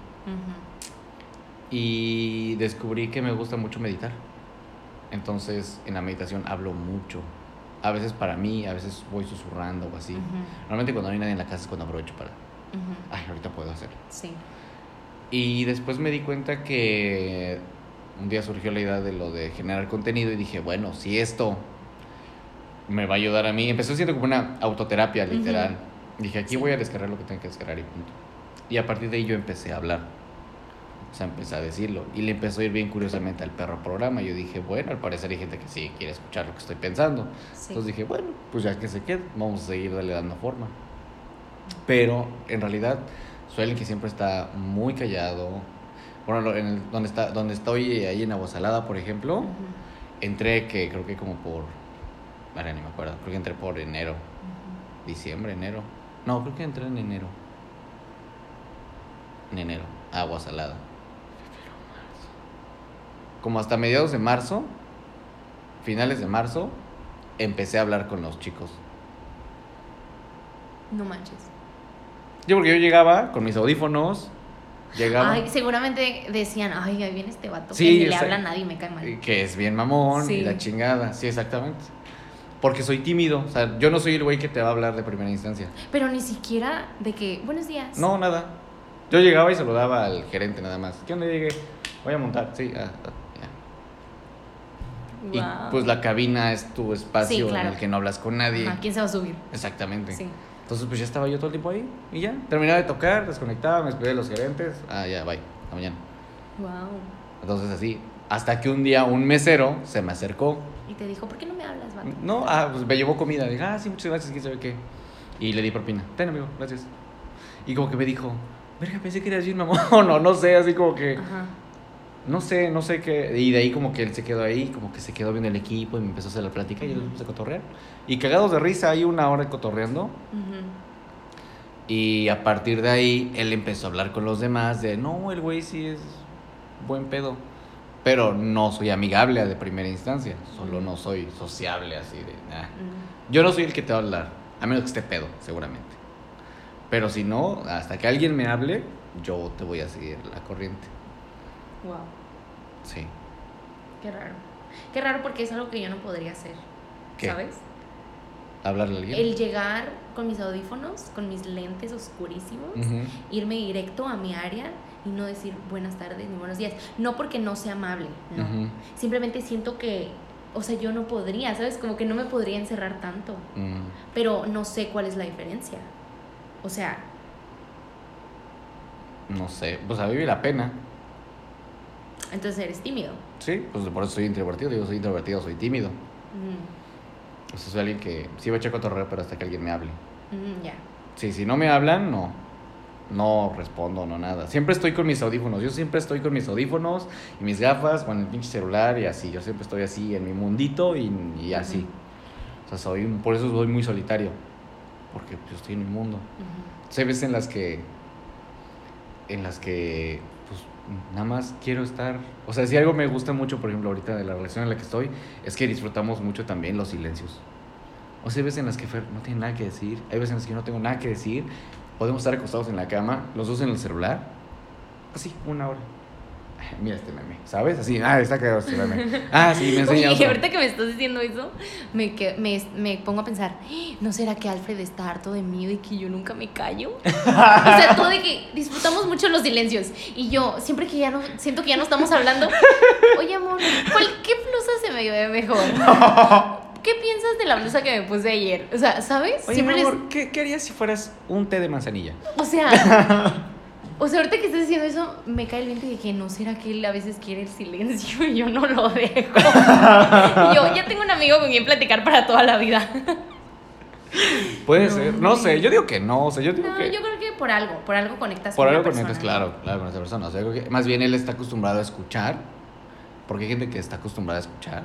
[SPEAKER 1] Y descubrí que me gusta mucho meditar. Entonces, en la meditación hablo mucho. A veces para mí, a veces voy susurrando o así. Normalmente cuando no hay nadie en la casa es cuando aprovecho para, ay, ahorita puedo hacer.
[SPEAKER 2] Sí.
[SPEAKER 1] Y después me di cuenta que un día surgió la idea de lo de generar contenido y dije, bueno, si esto me va a ayudar a mí, empezó siendo como una autoterapia literal. Dije, aquí
[SPEAKER 2] Sí.
[SPEAKER 1] voy a descargar lo que tengo que descargar y punto. Y a partir de ahí yo empecé a hablar. O sea, empecé a decirlo. Y le empezó a ir bien curiosamente al perro programa. Yo dije, bueno, al parecer hay gente que sí quiere escuchar lo que estoy pensando.
[SPEAKER 2] Sí.
[SPEAKER 1] Entonces dije, bueno, pues ya que se quede, vamos a seguir darle dando forma. Pero en realidad, alguien que siempre está muy callado. Bueno, en el- donde, está, donde estoy ahí en Aguasalada, por ejemplo, entré que creo que como por. Ahora ni me acuerdo, creo que entré por enero, diciembre, enero. No, creo que entré en enero. En enero, a Aguasalada. Como hasta mediados de marzo, finales de marzo, empecé a hablar con los chicos.
[SPEAKER 2] No manches.
[SPEAKER 1] Yo porque yo llegaba con mis audífonos, llegaba
[SPEAKER 2] Ay, seguramente decían, ay, ahí viene este vato
[SPEAKER 1] Sí,
[SPEAKER 2] que ni le habla a nadie y me cae mal.
[SPEAKER 1] que es bien mamón
[SPEAKER 2] Sí.
[SPEAKER 1] y la chingada, sí, exactamente. Porque soy tímido, o sea, yo no soy el güey que te va a hablar de primera instancia.
[SPEAKER 2] Pero ni siquiera de que, buenos días.
[SPEAKER 1] No, nada. Yo llegaba y saludaba al gerente nada más. ¿Qué onda llegué? Voy a montar, sí, ah, ah, Y pues la cabina es tu espacio
[SPEAKER 2] Sí, claro.
[SPEAKER 1] en el que no hablas con nadie.
[SPEAKER 2] Ajá, ¿Quién se va a subir?
[SPEAKER 1] Exactamente.
[SPEAKER 2] Sí.
[SPEAKER 1] Entonces pues ya estaba yo todo el tiempo ahí y ya. Terminaba de tocar, desconectaba, me despedí de los gerentes. Ah, ya, bye, hasta mañana.
[SPEAKER 2] Wow.
[SPEAKER 1] Entonces así, hasta que un día un mesero se me acercó.
[SPEAKER 2] Y te dijo, ¿por qué no me hablas, vato?
[SPEAKER 1] No, ah, pues me llevó comida. Dije, ah, sí, muchas gracias, quién sabe qué. Y le di propina. Ten, amigo, gracias. Y como que me dijo, verga, pensé que eras bien mamón. (laughs) o no sé, así como que,
[SPEAKER 2] Ajá.
[SPEAKER 1] No sé, no sé qué. Y de ahí como que él se quedó ahí, como que se quedó viendo el equipo y me empezó a hacer la plática y yo puse a cotorrear. Y cagados de risa, ahí una hora cotorreando.
[SPEAKER 2] Ujú.
[SPEAKER 1] Y a partir de ahí, él empezó a hablar con los demás de, no, el güey sí es buen pedo. pero no soy amigable de primera instancia, solo no soy sociable así de... ah. Yo no soy el que te va a hablar, a menos que esté pedo, seguramente. Pero si no, hasta que alguien me hable, yo te voy a seguir la corriente.
[SPEAKER 2] Wow,
[SPEAKER 1] Sí.
[SPEAKER 2] qué raro. Qué raro porque es algo que yo no podría hacer.
[SPEAKER 1] ¿Qué?
[SPEAKER 2] ¿Sabes?
[SPEAKER 1] ¿Hablarle a alguien?
[SPEAKER 2] El llegar con mis audífonos, con mis lentes oscurísimos, irme directo a mi área y no decir buenas tardes ni buenos días. No porque no sea amable, no. Simplemente siento que, o sea, yo no podría, ¿sabes? Como que no me podría encerrar tanto.
[SPEAKER 1] Mm.
[SPEAKER 2] Pero no sé cuál es la diferencia. O sea,
[SPEAKER 1] No sé, pues a mí la pena.
[SPEAKER 2] Entonces eres tímido.
[SPEAKER 1] Sí, pues por eso soy introvertido. Digo, soy introvertido, soy tímido. O sea, soy alguien que sí va a echar cotorreo, pero hasta que alguien me hable.
[SPEAKER 2] ya.
[SPEAKER 1] Sí, si no me hablan, no. No respondo, no nada. Siempre estoy con mis audífonos. Yo siempre estoy con mis audífonos y mis gafas, con el pinche celular y así. Yo siempre estoy así en mi mundito y, y así. O sea, soy, por eso soy muy solitario. Porque yo estoy en mi mundo. Hay veces en las que. En las que. Nada más quiero estar. O sea, si algo me gusta mucho, por ejemplo, ahorita de la relación en la que estoy, es que disfrutamos mucho también los silencios. O sea, hay veces en las que Fer no tiene nada que decir. Hay veces en las que yo no tengo nada que decir. Podemos estar acostados en la cama, los dos en el celular. Así, una hora. Mira este meme, ¿sabes? Así, ah, está cagado este meme. Ah, sí, me enseña
[SPEAKER 2] Oye,
[SPEAKER 1] otro.
[SPEAKER 2] ahorita que me estás diciendo eso, me, que, me, me pongo a pensar, "¡Ah! ¿no será que Alfred está harto de mí, de que yo nunca me callo? (laughs) o sea, todo de que disfrutamos mucho los silencios. Y yo, siempre que ya no, siento que ya no estamos hablando, oye, amor, ¿cuál, ¿qué blusa se me ve mejor? (laughs) ¿Qué piensas de la blusa que me puse ayer? O sea, ¿sabes?
[SPEAKER 1] Oye,
[SPEAKER 2] siempre
[SPEAKER 1] mi
[SPEAKER 2] les-
[SPEAKER 1] amor, ¿qué, qué harías si fueras un té de manzanilla?
[SPEAKER 2] O sea, (laughs) o sea, ahorita que estás diciendo eso, me cae el viento de que no será que él a veces quiere el silencio y yo no lo dejo. (laughs) Y yo ya tengo un amigo con quien platicar para toda la vida. (laughs)
[SPEAKER 1] Puede
[SPEAKER 2] No,
[SPEAKER 1] ser, no sé, yo digo que no, o sea, yo digo
[SPEAKER 2] No,
[SPEAKER 1] que
[SPEAKER 2] yo creo que por algo, por algo conectas
[SPEAKER 1] por
[SPEAKER 2] con
[SPEAKER 1] algo conectas, claro, claro, con esa persona, o sea, yo creo que más bien él está acostumbrado a escuchar, porque hay gente que está acostumbrada a escuchar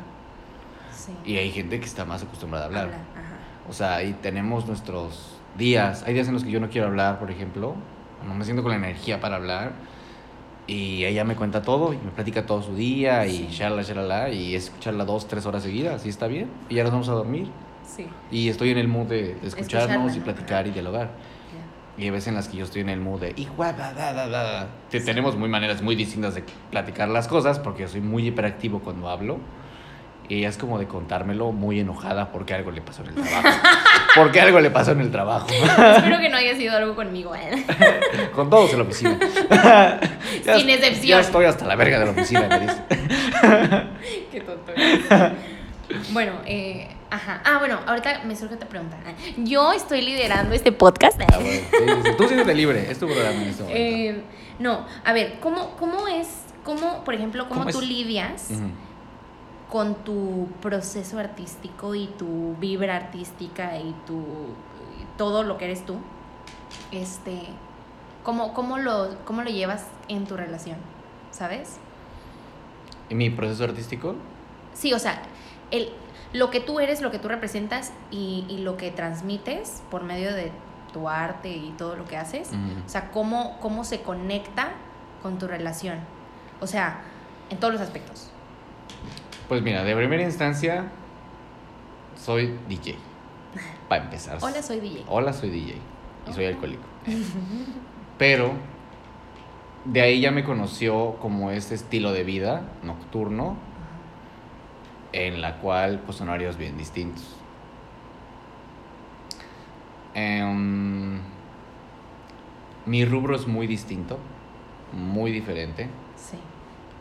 [SPEAKER 2] Sí.
[SPEAKER 1] y hay gente que está más acostumbrada a hablar.
[SPEAKER 2] Habla, ajá.
[SPEAKER 1] O sea, ahí tenemos nuestros días, hay días en los que yo no quiero hablar, por ejemplo, no me siento con la energía para hablar. Y ella me cuenta todo y me platica todo su día y
[SPEAKER 2] Sí.
[SPEAKER 1] shalala, shalala, y escucharla dos, tres horas seguidas, y está bien. Y ya nos vamos a dormir.
[SPEAKER 2] Sí.
[SPEAKER 1] Y estoy en el mood de, de escucharnos
[SPEAKER 2] Escucharla,
[SPEAKER 1] y
[SPEAKER 2] ¿no?
[SPEAKER 1] platicar y dialogar. Y hay veces en las que yo estoy en el mood de, "Hijo, bla, bla, bla, bla". Que tenemos muy maneras muy distintas de platicar las cosas, porque yo soy muy hiperactivo cuando hablo. Y ella es como de contármelo muy enojada porque algo le pasó en el trabajo. (laughs) porque algo le pasó en el trabajo.
[SPEAKER 2] Espero que no haya sido algo conmigo. ¿eh? (laughs)
[SPEAKER 1] Con todos en la oficina. (laughs) Ya
[SPEAKER 2] Sin excepción.
[SPEAKER 1] Ya estoy hasta la verga de la oficina, me dice.
[SPEAKER 2] Qué tonto. Bueno, eh, ajá. Ah, bueno, ahorita me surge otra pregunta. Yo estoy liderando este podcast.
[SPEAKER 1] Ah, bueno, sí, sí, sí. Tú siéntete libre, es tu programa en este momento.
[SPEAKER 2] Eh, no, a ver, ¿cómo, cómo es, cómo, por ejemplo, cómo,
[SPEAKER 1] ¿Cómo
[SPEAKER 2] tú
[SPEAKER 1] es?
[SPEAKER 2] lidias. Con tu proceso artístico y tu vibra artística y tu y todo lo que eres tú? Este, ¿cómo, cómo, lo, ¿Cómo lo llevas en tu relación? ¿Sabes?
[SPEAKER 1] ¿Y mi proceso artístico?
[SPEAKER 2] Sí, o sea, el, lo que tú eres, lo que tú representas y, y lo que transmites por medio de tu arte y todo lo que haces. O sea, cómo, cómo se conecta con tu relación. O sea, en todos los aspectos.
[SPEAKER 1] Pues mira, de primera instancia, soy DJ. Para empezar.
[SPEAKER 2] Hola, soy DJ.
[SPEAKER 1] Hola, soy DJ. Y soy alcohólico. (laughs) Pero de ahí ya me conoció como este estilo de vida nocturno, en la cual pues son horarios bien distintos. Em, mi rubro es muy distinto, muy diferente
[SPEAKER 2] Sí.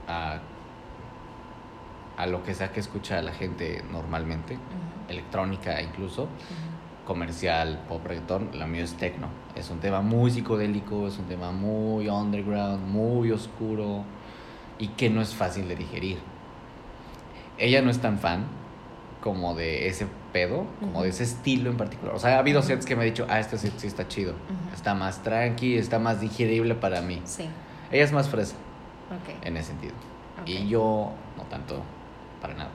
[SPEAKER 1] a, a lo que sea que escucha la gente normalmente, electrónica incluso comercial, pop reggaetón, la mía es techno. Es un tema muy psicodélico, es un tema muy underground, muy oscuro y que no es fácil de digerir. Ella no es tan fan como de ese pedo, como de ese estilo en particular. O sea, ha habido sets que me ha dicho, ah, este set sí está chido, está más tranqui, está más digerible para mí.
[SPEAKER 2] Sí.
[SPEAKER 1] Ella es más fresa en ese sentido.
[SPEAKER 2] ok.
[SPEAKER 1] Y yo no tanto, para nada.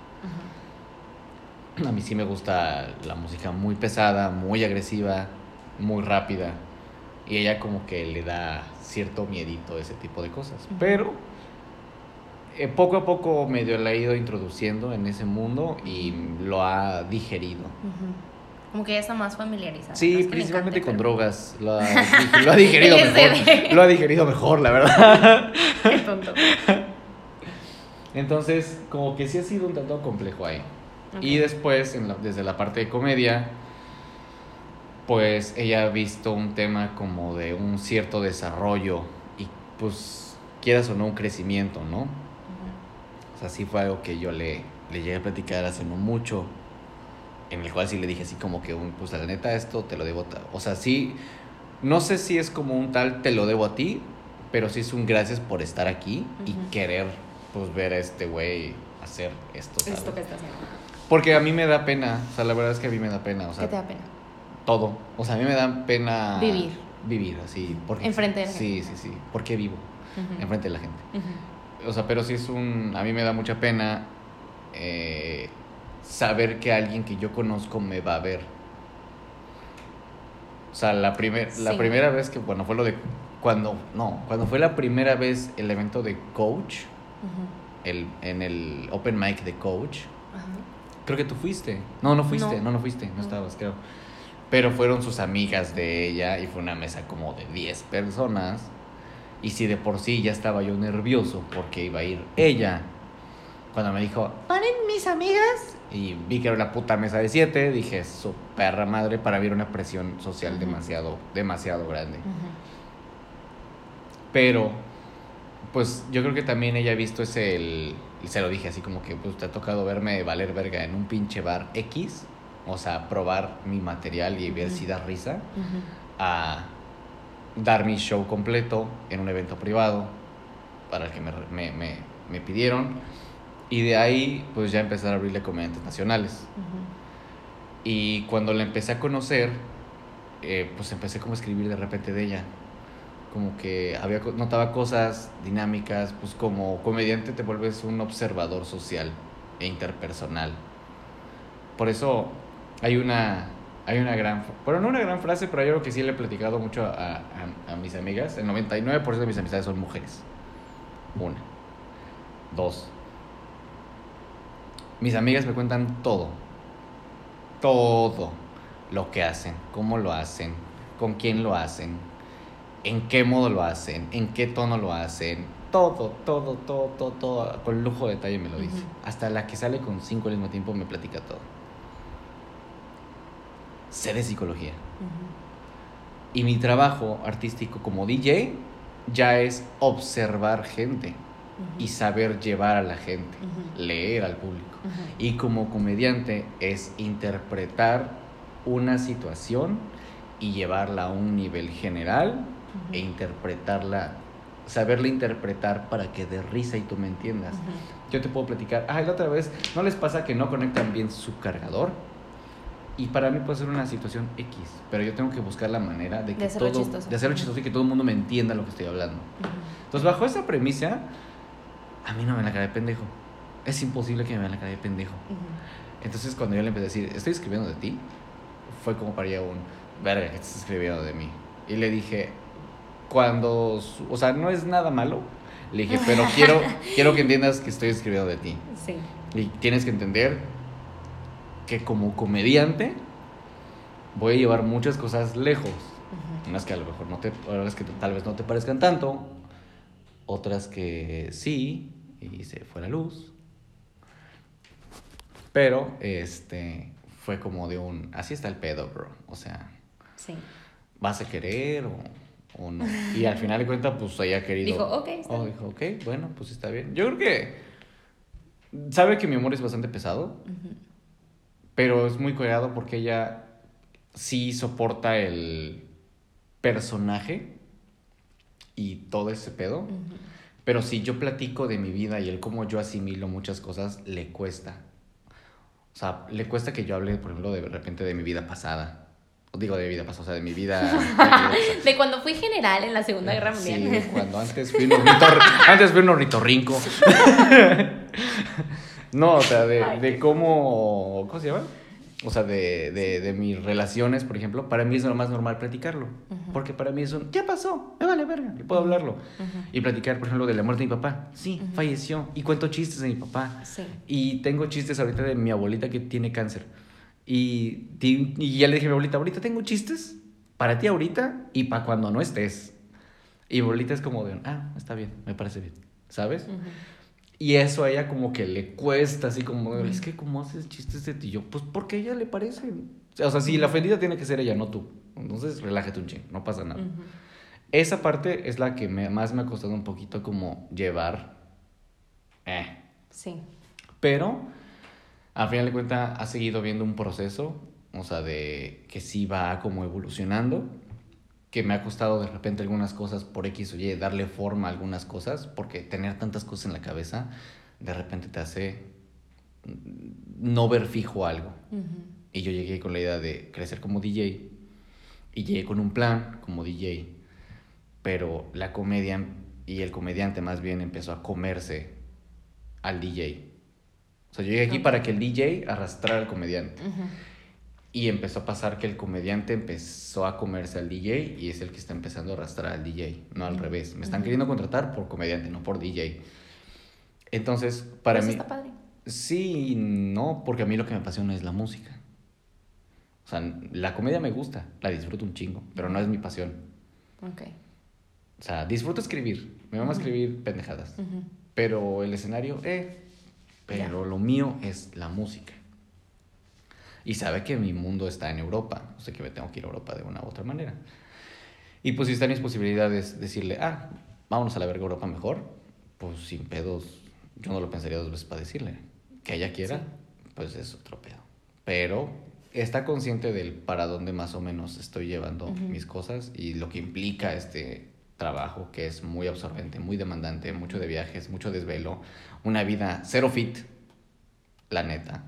[SPEAKER 1] A mí sí me gusta la música muy pesada, muy agresiva, muy rápida. Y ella como que le da cierto miedito a ese tipo de cosas. Pero eh, poco a poco medio la ha ido introduciendo en ese mundo y lo ha digerido.
[SPEAKER 2] Como que ya está más familiarizada. No
[SPEAKER 1] Sí,
[SPEAKER 2] es que le
[SPEAKER 1] principalmente
[SPEAKER 2] encante,
[SPEAKER 1] con
[SPEAKER 2] pero-
[SPEAKER 1] drogas. Lo ha, (laughs) lo ha digerido mejor. Lo ha digerido mejor, la verdad. (laughs)
[SPEAKER 2] Qué tonto.
[SPEAKER 1] Entonces, como que sí ha sido un tanto complejo ahí. Y después, en la- desde la parte de comedia, pues ella ha visto un tema como de un cierto desarrollo y pues quieras o no un crecimiento, ¿no?
[SPEAKER 2] Ujú.
[SPEAKER 1] O sea, sí fue algo que yo le, le llegué a platicar hace no mucho, en el cual sí le dije así como que, un, pues la neta, esto te lo debo. O sea, sí, no sé si es como un tal te lo debo a ti, pero sí es un gracias por estar aquí y querer, pues, ver a este güey hacer esto, ¿sabes?
[SPEAKER 2] Esto que está haciendo.
[SPEAKER 1] Porque a mí me da pena, o sea, la verdad es que a mí me da pena, o sea,
[SPEAKER 2] ¿Qué te da pena?
[SPEAKER 1] todo. O sea, a mí me da pena...
[SPEAKER 2] Vivir.
[SPEAKER 1] Vivir, así. Porque,
[SPEAKER 2] Enfrente de la
[SPEAKER 1] Sí,
[SPEAKER 2] gente.
[SPEAKER 1] sí, sí. Porque vivo,
[SPEAKER 2] Ujú.
[SPEAKER 1] enfrente de la gente. O sea, pero sí es un... A mí me da mucha pena eh, saber que alguien que yo conozco me va a ver. O sea, la, primer, la
[SPEAKER 2] Sí.
[SPEAKER 1] primera vez que, bueno, fue lo de... Cuando, no, cuando fue la primera vez el evento de Coach,
[SPEAKER 2] Ujú.
[SPEAKER 1] el, en el Open Mic de Coach,
[SPEAKER 2] Ajá.
[SPEAKER 1] creo que tú fuiste. No, no fuiste,
[SPEAKER 2] No.
[SPEAKER 1] no, no, fuiste, no
[SPEAKER 2] No.
[SPEAKER 1] estabas, creo. Pero fueron sus amigas de ella y fue una mesa como de 10 personas. Y si de por sí ya estaba yo nervioso porque iba a ir ella, cuando me dijo, ¿paren mis amigas? Y vi que era una puta mesa de 7, dije, su perra madre, para era una presión social
[SPEAKER 2] Ujú.
[SPEAKER 1] demasiado, demasiado grande.
[SPEAKER 2] Ujú.
[SPEAKER 1] Pero, pues yo creo que también ella ha visto ese, el, y se lo dije así como que, pues te ha tocado verme valer verga en un pinche bar X, o sea, probar mi material y ver si da risa, a dar mi show completo en un evento privado para el que me, me, me, me pidieron. Y de ahí, pues ya empezar a abrirle comediantes nacionales.
[SPEAKER 2] Ujú.
[SPEAKER 1] Y cuando la empecé a conocer, eh, pues empecé como a escribir de repente de ella. Como que había, notaba cosas dinámicas, pues como comediante te vuelves un observador social e interpersonal. Por eso hay una, hay una gran, bueno, no una gran frase, pero hay algo que sí le he platicado mucho a, a- a mis amigas. El 99% de mis amistades son mujeres. Una. Dos. Mis amigas me cuentan todo todo lo que hacen, cómo lo hacen, con quién lo hacen, en qué modo lo hacen, en qué tono lo hacen, todo, todo, todo, todo, todo, con lujo de detalle me lo dice. Hasta la que sale con cinco al mismo tiempo me platica todo. Sé de psicología. Y mi trabajo artístico como DJ ya es observar gente y saber llevar a la gente, leer al público. Y como comediante es interpretar una situación y llevarla a un nivel general e
[SPEAKER 2] Ujú.
[SPEAKER 1] interpretarla, saberla interpretar para que dé risa y tú me entiendas.
[SPEAKER 2] Ujú.
[SPEAKER 1] Yo te puedo platicar, ay, la otra vez, ¿no les pasa que no conectan bien su cargador? Y para mí puede ser una situación X, pero yo tengo que buscar la manera de que
[SPEAKER 2] hacerlo
[SPEAKER 1] todo,
[SPEAKER 2] chistoso.
[SPEAKER 1] de hacerlo chistoso y que todo el mundo me entienda lo que estoy hablando.
[SPEAKER 2] Ujú.
[SPEAKER 1] Entonces, bajo esa premisa, a mí no me ven la cara de pendejo. Es imposible que me vean la cara de pendejo.
[SPEAKER 2] Ujú.
[SPEAKER 1] Entonces cuando yo le empecé a decir, estoy escribiendo de ti, fue como para ella un, verga, que estás escribiendo de mí. Y le dije, cuando, o sea, no es nada malo. Le dije, pero quiero, (laughs) quiero que entiendas que estoy escribiendo de ti.
[SPEAKER 2] Sí.
[SPEAKER 1] Y tienes que entender que como comediante voy a llevar muchas cosas lejos. Unas que a lo mejor no te, otras que tal vez no te parezcan tanto, otras que sí, y se fue la luz. Pero, este, fue como de un, así está el pedo, bro. O sea,
[SPEAKER 2] Sí.
[SPEAKER 1] ¿vas a querer o, o no? Y al final de cuentas, pues ella querido.
[SPEAKER 2] Dijo, ok, está
[SPEAKER 1] Oh,
[SPEAKER 2] bien.
[SPEAKER 1] dijo, ok, bueno, pues está bien. Yo creo que sabe que mi humor es bastante pesado, pero es muy cuidado porque ella sí soporta el personaje y todo ese pedo. Pero si yo platico de mi vida y el cómo yo asimilo muchas cosas, le cuesta. O sea, le cuesta que yo hable, por ejemplo, de repente de mi vida pasada. Digo de vida pasada, o sea, de mi vida... (laughs) de
[SPEAKER 2] cuando fui general en la Segunda Guerra
[SPEAKER 1] Sí,
[SPEAKER 2] Mundial.
[SPEAKER 1] de cuando antes fui (laughs) un ornitor, antes fui un ornitorrinco. (laughs) no, o sea, de, de cómo... ¿Cómo se llama? o sea, de, de, de, mis relaciones, por ejemplo, para mí es lo más normal platicarlo. Porque para mí es un, ya pasó, me vale verga, y puedo hablarlo. Y platicar, por ejemplo, de la muerte de mi papá. Sí, falleció. Y cuento chistes de mi papá. Sí. Y tengo chistes ahorita de mi abuelita que tiene cáncer. Y, y ya le dije a mi abuelita, ahorita tengo chistes para ti ahorita y para cuando no estés. Y mi abuelita es como de, ah, está bien, me parece bien, ¿sabes? Y eso a ella como que le cuesta, así como, es que ¿cómo haces chistes de ti? yo, pues porque a ella le parece. O sea, si la ofendida tiene que ser ella, no tú. Entonces, relájate un ching, no pasa nada. Esa parte es la que me, más me ha costado un poquito como llevar. Eh.
[SPEAKER 2] Sí.
[SPEAKER 1] Pero, al final de cuentas, ha seguido viendo un proceso, o sea, de que sí va como evolucionando que me ha costado de repente algunas cosas por X o Y, darle forma a algunas cosas, porque tener tantas cosas en la cabeza de repente te hace no ver fijo algo. Y yo llegué con la idea de crecer como DJ y llegué con un plan como DJ, pero la comedia y el comediante más bien empezó a comerse al DJ. O sea, yo llegué aquí para que el DJ arrastrara al comediante. Y empezó a pasar que el comediante empezó a comerse al DJ y es el que está empezando a arrastrar al DJ, no al revés. Me están queriendo contratar por comediante, no por DJ. Entonces, para mí...
[SPEAKER 2] Está padre.
[SPEAKER 1] Sí, no, porque a mí lo que me apasiona es la música. O sea, la comedia me gusta, la disfruto un chingo, pero no es mi pasión.
[SPEAKER 2] Ok.
[SPEAKER 1] O sea, disfruto escribir, me va a escribir pendejadas, pero el escenario, eh, pero lo mío es la música y sabe que mi mundo está en Europa, o sea que me tengo que ir a Europa de una u otra manera. Y pues si están mis posibilidades decirle, ah, vámonos a la verga Europa mejor, pues sin pedos, yo no lo pensaría dos veces para decirle. Que ella quiera, pues es otro pedo. Pero está consciente del para dónde más o menos estoy llevando mis cosas y lo que implica este trabajo que es muy absorbente, muy demandante, mucho de viajes, mucho desvelo, una vida cero fit, la neta.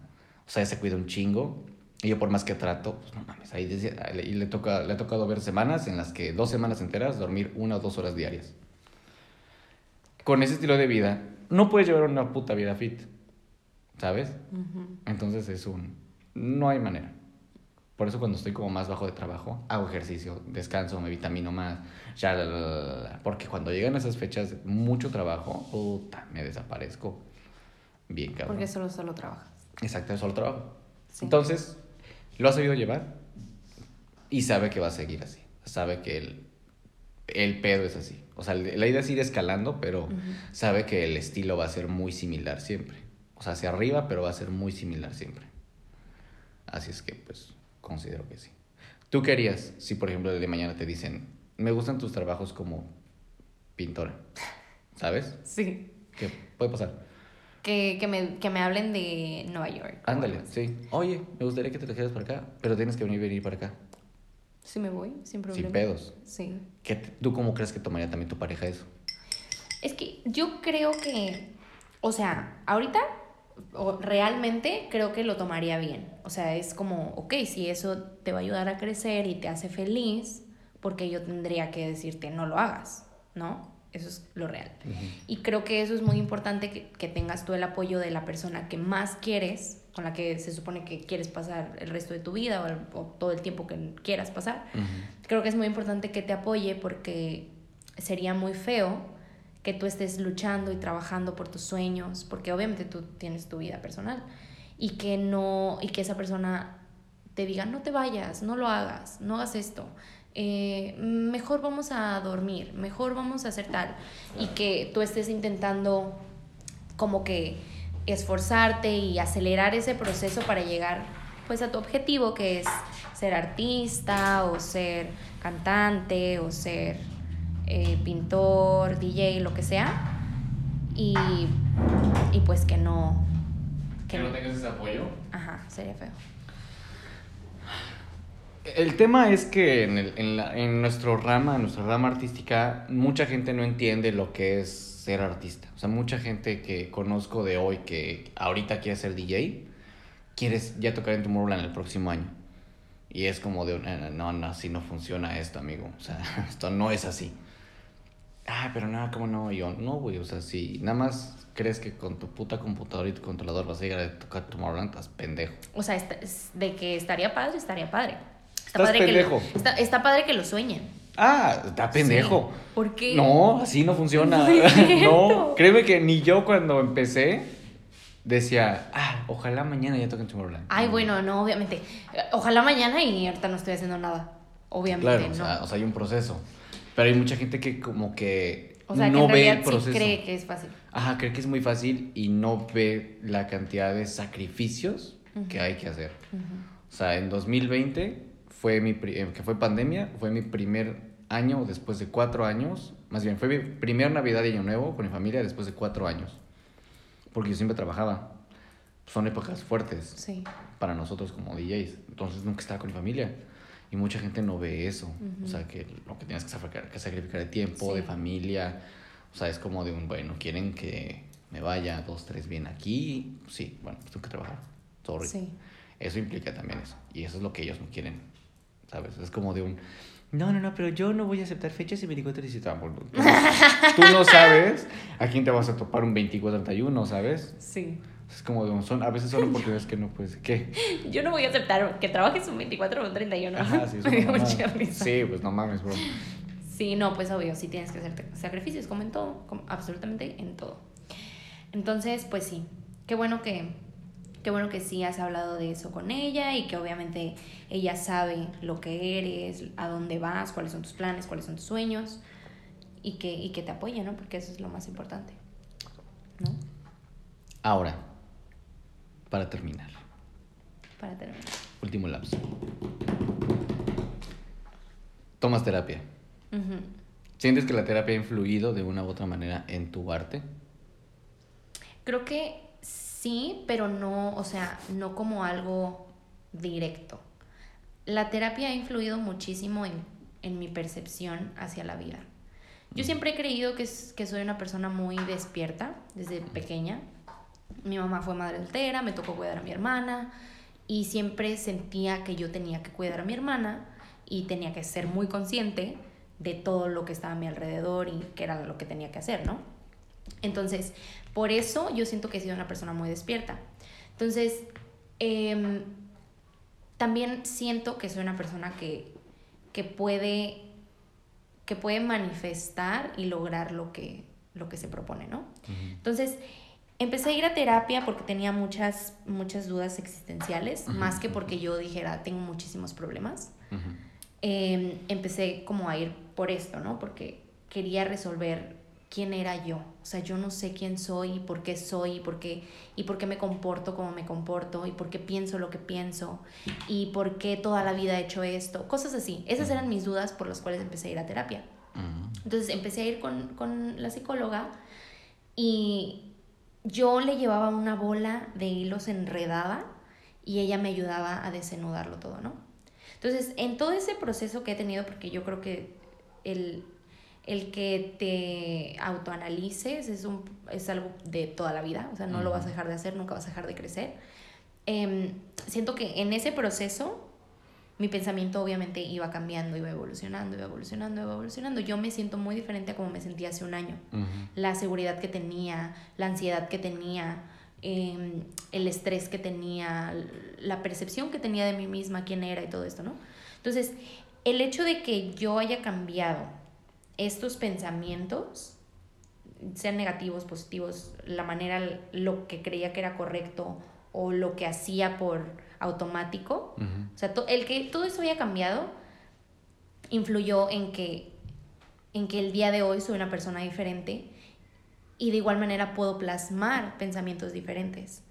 [SPEAKER 1] O sea, se cuida un chingo. Y yo por más que trato, pues no mames, ahí y le, toca, le ha tocado ver semanas en las que dos semanas enteras dormir una o dos horas diarias. Con ese estilo de vida, no puedes llevar una puta vida fit, ¿sabes? Entonces es un... No hay manera. Por eso cuando estoy como más bajo de trabajo, hago ejercicio, descanso, me vitamino más, ya, porque cuando llegan esas fechas, mucho trabajo, puta, me desaparezco. Bien, cabrón.
[SPEAKER 2] Porque solo, solo trabajas.
[SPEAKER 1] Exacto, solo trabajo. Entonces, lo ha sabido llevar y sabe que va a seguir así. Sabe que el, el pedo es así. O sea, la idea es ir escalando, pero sabe que el estilo va a ser muy similar siempre. O sea, hacia arriba, pero va a ser muy similar siempre. Así es que, pues, considero que sí. ¿Tú querías, si por ejemplo de mañana te dicen, me gustan tus trabajos como pintora? ¿Sabes?
[SPEAKER 2] Sí.
[SPEAKER 1] ¿Qué puede pasar?
[SPEAKER 2] que, que, me, que me hablen de Nueva York.
[SPEAKER 1] Ándale, sí. Oye, me gustaría que te trajeras para acá, pero tienes que venir, venir para acá.
[SPEAKER 2] Sí me voy, sin problema.
[SPEAKER 1] Sin pedos.
[SPEAKER 2] Sí.
[SPEAKER 1] ¿Qué, ¿Tú cómo crees que tomaría también tu pareja eso?
[SPEAKER 2] Es que yo creo que, o sea, ahorita o realmente creo que lo tomaría bien. O sea, es como, ok, si eso te va a ayudar a crecer y te hace feliz, porque yo tendría que decirte no lo hagas, ¿no? Eso es lo real. Y creo que eso es muy importante que, que, tengas tú el apoyo de la persona que más quieres, con la que se supone que quieres pasar el resto de tu vida o, todo el tiempo que quieras pasar. Creo que es muy importante que te apoye porque sería muy feo que tú estés luchando y trabajando por tus sueños, porque obviamente tú tienes tu vida personal y que no y que esa persona te diga no te vayas, no lo hagas, no hagas esto. Eh, mejor vamos a dormir, mejor vamos a hacer tal, y que tú estés intentando como que esforzarte y acelerar ese proceso para llegar pues a tu objetivo que es ser artista o ser cantante o ser eh, pintor, DJ, lo que sea, y, y pues que no...
[SPEAKER 1] Que, no tengas ese apoyo.
[SPEAKER 2] Ajá, sería feo.
[SPEAKER 1] El tema es que en, el, en, la, en nuestro rama, en nuestra rama artística, mucha gente no entiende lo que es ser artista. O sea, mucha gente que conozco de hoy que ahorita quiere ser DJ, quieres ya tocar en Tomorrowland el próximo año. Y es como de, no, no, así no funciona esto, amigo. O sea, (laughs) esto no es así. Ah, pero nada, ¿cómo no? Y yo, no, güey, o sea, si nada más crees que con tu puta computadora y tu controlador vas a llegar a tocar Tomorrowland, estás pendejo.
[SPEAKER 2] O sea, está- es- de que estaría padre, estaría padre. Está
[SPEAKER 1] Estás
[SPEAKER 2] padre que lo, está, está padre que lo sueñen.
[SPEAKER 1] Ah, está pendejo.
[SPEAKER 2] Sí. ¿Por qué?
[SPEAKER 1] No, así no funciona. (laughs)
[SPEAKER 2] No (laughs)
[SPEAKER 1] no, créeme que ni yo cuando empecé decía, ah, ojalá mañana ya toquen Tomorrowland.
[SPEAKER 2] Ay, bueno, no, obviamente. Ojalá mañana y ahorita no estoy haciendo nada. Obviamente
[SPEAKER 1] Claro, o,
[SPEAKER 2] no.
[SPEAKER 1] sea, o sea, hay un proceso. Pero hay mucha gente que como que
[SPEAKER 2] O sea, que
[SPEAKER 1] no
[SPEAKER 2] en
[SPEAKER 1] ve el
[SPEAKER 2] realidad sí
[SPEAKER 1] proceso.
[SPEAKER 2] cree que es fácil.
[SPEAKER 1] Ajá, cree que es muy fácil y no ve la cantidad de sacrificios que hay que hacer. O sea, en 2020 fue mi eh, que fue pandemia, fue mi primer año después de cuatro años, más bien fue mi primer Navidad y Año Nuevo con mi familia después de cuatro años, porque yo siempre trabajaba. Son épocas fuertes
[SPEAKER 2] Sí.
[SPEAKER 1] para nosotros como DJs, entonces nunca estaba con mi familia. Y mucha gente no ve eso, o sea, que lo que tienes que sacrificar, que sacrificar de tiempo,
[SPEAKER 2] Sí.
[SPEAKER 1] de familia, o sea, es como de un, bueno, quieren que me vaya dos, tres bien aquí, sí, bueno, pues tengo que trabajar, sorry.
[SPEAKER 2] Sí.
[SPEAKER 1] Eso implica también eso. Y eso es lo que ellos no quieren. ¿Sabes? Es como de un. No, no, no, pero yo no voy a aceptar fechas y 24 y 17. Bueno, entonces, Tú no sabes a quién te vas a topar un 24-31, ¿sabes?
[SPEAKER 2] Sí.
[SPEAKER 1] Es como. Son, a veces son (laughs) oportunidades que no puedes. ¿Qué?
[SPEAKER 2] Yo no voy a aceptar que trabajes un 24 o un 31.
[SPEAKER 1] Ajá, sí, es. (laughs) Sí, pues no mames, bro.
[SPEAKER 2] Sí, no, pues obvio, sí tienes que hacer sacrificios, como en todo, como absolutamente en todo. Entonces, pues sí, qué bueno que, qué bueno que sí has hablado de eso con ella y que obviamente ella sabe lo que eres, a dónde vas, cuáles son tus planes, cuáles son tus sueños y que, y que te apoya, ¿no? Porque eso es lo más importante, ¿no?
[SPEAKER 1] Ahora, para terminar,
[SPEAKER 2] Para terminar.
[SPEAKER 1] último lapso. Tomas terapia. ¿Sientes que la terapia ha influido de una u otra manera en tu arte?
[SPEAKER 2] Creo que sí, pero no, o sea, no como algo directo. La terapia ha influido muchísimo en, en mi percepción hacia la vida. Yo siempre he creído que, que soy una persona muy despierta desde pequeña. Mi mamá fue madre soltera, me tocó cuidar a mi hermana y siempre sentía que yo tenía que cuidar a mi hermana y tenía que ser muy consciente de todo lo que estaba a mi alrededor y que era lo que tenía que hacer, ¿no? Entonces, por eso yo siento que he sido una persona muy despierta. Entonces, em, también siento que soy una persona que, que puede que puede manifestar y lograr lo que, lo que se propone, ¿no? Entonces, empecé a ir a terapia porque tenía muchas, muchas dudas existenciales,
[SPEAKER 1] Ujú.
[SPEAKER 2] más que porque yo dijera, tengo muchísimos problemas.
[SPEAKER 1] Ujú.
[SPEAKER 2] Eh, empecé como a ir por esto, ¿no? Porque quería resolver quién era yo. O sea, yo no sé quién soy, y por qué soy, y por qué, y por qué me comporto como me comporto, y por qué pienso lo que pienso, y por qué toda la vida he hecho esto, cosas así. Esas eran mis dudas por las cuales empecé a ir a terapia. Entonces empecé a ir con, con la psicóloga y yo le llevaba una bola de hilos enredada y ella me ayudaba a desenudarlo todo, ¿no? Entonces, en todo ese proceso que he tenido, porque yo creo que el, el que te autoanalices es, un, es algo de toda la vida, o sea, no lo vas a dejar de hacer, nunca vas a dejar de crecer. Em, siento que en ese proceso mi pensamiento obviamente iba cambiando, iba evolucionando, iba evolucionando, iba evolucionando. Yo me siento muy diferente a como me sentía hace un año. La seguridad que tenía, la ansiedad que tenía, em, el estrés que tenía, la percepción que tenía de mí misma, quién era y todo esto, ¿no? Entonces, el hecho de que yo haya cambiado estos pensamientos, sean negativos, positivos, la manera, lo que creía que era correcto o lo que hacía por automático,
[SPEAKER 1] Ujú.
[SPEAKER 2] o sea, el que todo eso haya cambiado influyó en que, en que el día de hoy soy una persona diferente y de igual manera puedo plasmar pensamientos diferentes.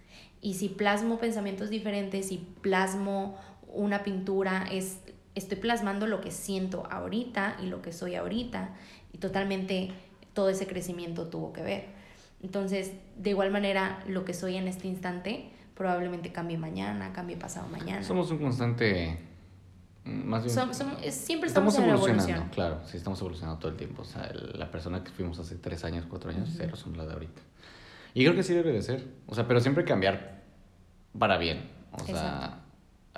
[SPEAKER 2] Y si plasmo pensamientos diferentes y plasmo una pintura, es, estoy plasmando lo que siento ahorita y lo que soy ahorita. Y totalmente todo ese crecimiento tuvo que ver. Entonces, de igual manera, lo que soy en este instante probablemente cambie mañana, cambie pasado mañana.
[SPEAKER 1] Somos un constante. mm, Más bien.
[SPEAKER 2] Siempre estamos,
[SPEAKER 1] Estamos
[SPEAKER 2] en
[SPEAKER 1] evolucionando,
[SPEAKER 2] evolución.
[SPEAKER 1] claro, sí, estamos evolucionando todo el tiempo. O sea, la persona que fuimos hace tres años, cuatro años, cero son la de ahorita. Y creo que sí debe de ser. O sea, pero siempre cambiar para bien. O sea,
[SPEAKER 2] Exacto.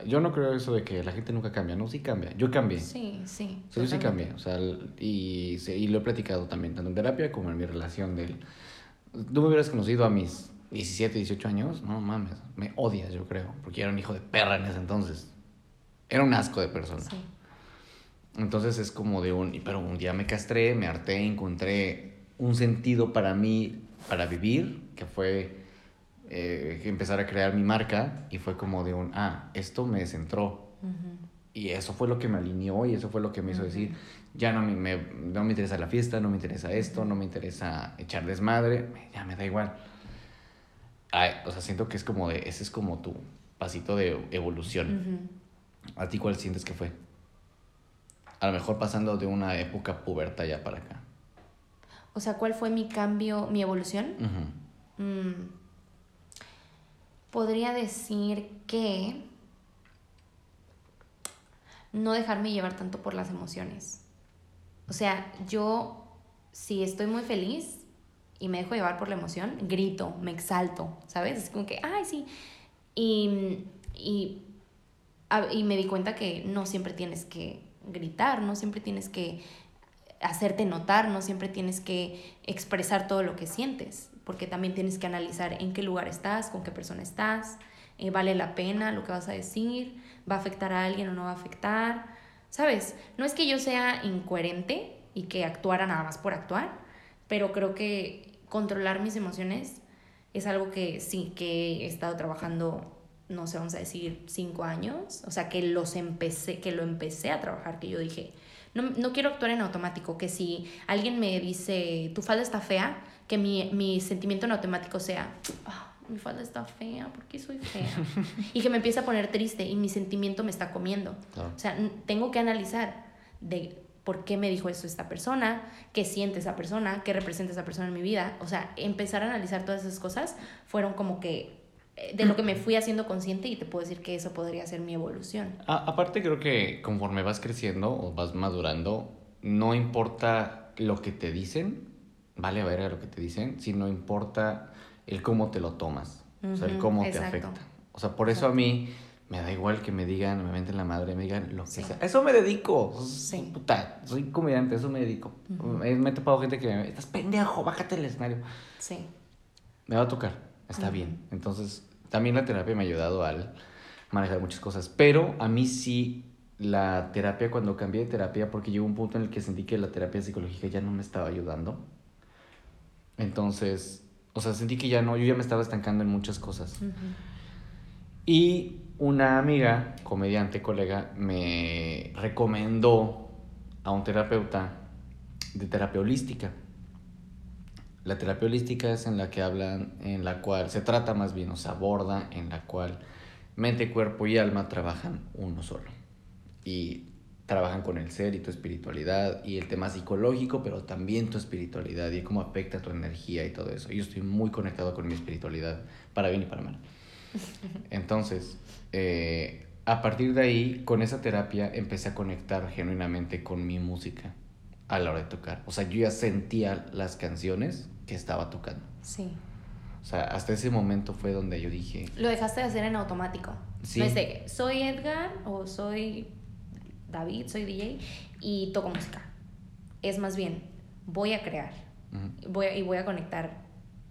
[SPEAKER 1] Yo no creo eso de que la gente nunca cambia, no, sí cambia. Yo cambié.
[SPEAKER 2] Sí, sí.
[SPEAKER 1] Sí, yo sí cambié, o sea, y, y lo he platicado también, tanto en terapia como en mi relación del... Tú me hubieras conocido a mis 17, 18 años, no mames, me odias, yo creo, porque era un hijo de perra en ese entonces. Era un asco de persona. Sí. Entonces es como de un, pero un día me castré, me harté, encontré un sentido para mí, para vivir, que fue eh, empezar a crear mi marca y fue como de un, ah, esto me centró. Y eso fue lo que me alineó y eso fue lo que me hizo decir, ya no me, no me interesa la fiesta, no me interesa esto, no me interesa echar desmadre, ya me da igual. O sea, siento que es como de, ese es como tu pasito de evolución. ¿A ti cuál sientes que fue? A lo mejor pasando de una época puberta ya para acá.
[SPEAKER 2] O sea, ¿cuál fue mi cambio, mi evolución? Mm. Podría decir que no dejarme llevar tanto por las emociones. O sea, yo si estoy muy feliz y me dejo llevar por la emoción, grito, me exalto, ¿sabes? Es como que, ay, sí. Y, y, y me di cuenta que no siempre tienes que gritar, no siempre tienes que hacerte notar, no siempre tienes que expresar todo lo que sientes, porque también tienes que analizar en qué lugar estás, con qué persona estás, eh, vale la pena lo que vas a decir, va a afectar a alguien o no va a afectar, ¿sabes? No es que yo sea incoherente y que actuara nada más por actuar, pero creo que controlar mis emociones es algo que sí, que he estado trabajando no sé, vamos a decir, cinco años, o sea, que los empecé, que lo empecé a trabajar, que yo dije, no, no quiero actuar en automático, que si alguien me dice, tu falda está fea, que mi, mi sentimiento en automático sea, ah, mi falda está fea, ¿por qué soy fea? (laughs) y que me empiece a poner triste y mi sentimiento me está comiendo. O sea, tengo que analizar de por qué me dijo eso esta persona, qué siente esa persona, qué representa esa persona en mi vida. O sea, empezar a analizar todas esas cosas fueron como que de lo que me fui haciendo consciente y te puedo decir que eso podría ser mi evolución.
[SPEAKER 1] aparte creo que conforme vas creciendo o vas madurando, no importa lo que te dicen, vale a ver lo que te dicen, sino importa el cómo te lo tomas, o sea, el cómo te afecta. O sea, por eso a mí me da igual que me digan, me meten la madre, me digan lo que sea. Eso me dedico. Sí. Puta, soy comediante, eso me dedico. Me he topado gente que me estás pendejo, bájate el escenario. Sí. Me va a tocar, está bien. Entonces, también la terapia me ha ayudado al manejar muchas cosas, pero a mí sí la terapia, cuando cambié de terapia, porque llegó un punto en el que sentí que la terapia psicológica ya no me estaba ayudando. Entonces, o sea, sentí que ya no, yo ya me estaba estancando en muchas cosas. Y una amiga, comediante, colega, me recomendó a un terapeuta de terapia holística. La terapia holística es en la que hablan, en la cual se trata más bien, o se aborda, en la cual mente, cuerpo y alma trabajan uno solo. Y trabajan con el ser y tu espiritualidad y el tema psicológico, pero también tu espiritualidad y cómo afecta tu energía y todo eso. Yo estoy muy conectado con mi espiritualidad, para bien y para mal. (laughs) Entonces, eh, a partir de ahí, con esa terapia, empecé a conectar genuinamente con mi música a la hora de tocar. O sea, yo ya sentía las canciones que estaba tocando. Sí. O sea, hasta ese momento fue donde yo dije...
[SPEAKER 2] Lo dejaste de hacer en automático. Sí. No es de, soy Edgar o soy David, soy DJ y toco música. Es más bien, voy a crear. voy y voy a conectar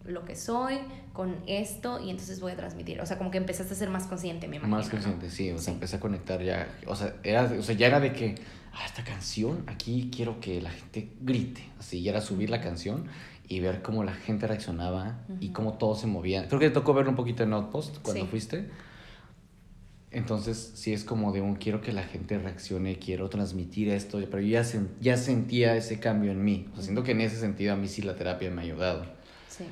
[SPEAKER 2] lo que soy con esto y entonces voy a transmitir. O sea, como que empezaste a ser más consciente, me imagino.
[SPEAKER 1] Más consciente, sí. O sea, empecé a conectar ya. O sea, era, o sea, ya era de que, ah, esta canción, aquí quiero que la gente grite. Así, ya era subir la canción y ver cómo la gente reaccionaba y cómo todo se movía. Creo que te tocó verlo un poquito en Outpost cuando fuiste. Entonces, sí es como de un quiero que la gente reaccione, quiero transmitir esto, pero yo ya, ya sentía ese cambio en mí. O sea, siento que en ese sentido a mí sí la terapia me ha ayudado. Sí.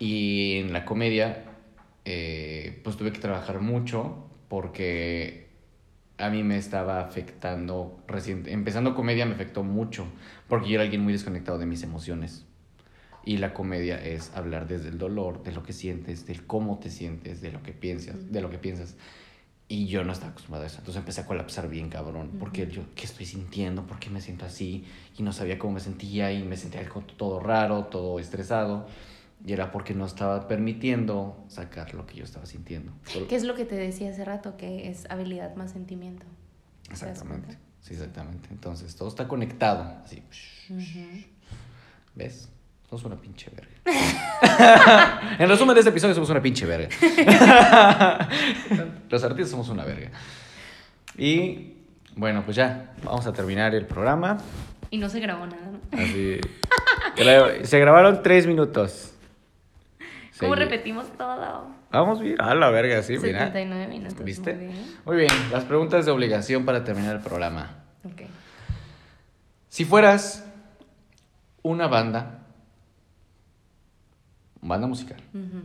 [SPEAKER 1] Y en la comedia, eh, pues tuve que trabajar mucho porque a mí me estaba afectando, reciente, empezando comedia me afectó mucho porque yo era alguien muy desconectado de mis emociones. Y la comedia es hablar desde el dolor, de lo que sientes, del cómo te sientes, de lo que piensas, de lo que piensas. Y yo no estaba acostumbrado a eso. Entonces empecé a colapsar bien, cabrón. Porque yo, ¿qué estoy sintiendo? ¿Por qué me siento así? Y no sabía cómo me sentía y me sentía todo raro, todo estresado. Y era porque no estaba permitiendo sacar lo que yo estaba sintiendo.
[SPEAKER 2] ¿Qué es lo que te decía hace rato? Que es habilidad más sentimiento. ¿Te das
[SPEAKER 1] Exactamente. Sí, exactamente. Entonces, todo está conectado. Así. ¿Ves? Somos una pinche verga. (laughs) en resumen de este episodio, somos una pinche verga. (laughs) Los artistas somos una verga. Y bueno, pues ya, vamos a terminar el programa.
[SPEAKER 2] Y no se grabó nada, ¿no?
[SPEAKER 1] Así. Gra- Se grabaron tres minutos.
[SPEAKER 2] ¿Cómo repetimos todo?
[SPEAKER 1] Vamos bien. A la verga, sí, mira.
[SPEAKER 2] 79 minutos.
[SPEAKER 1] ¿Viste?
[SPEAKER 2] Muy bien.
[SPEAKER 1] Muy bien, las preguntas de obligación para terminar el programa.
[SPEAKER 2] Ok.
[SPEAKER 1] Si fueras una banda, banda musical,
[SPEAKER 2] Ujú.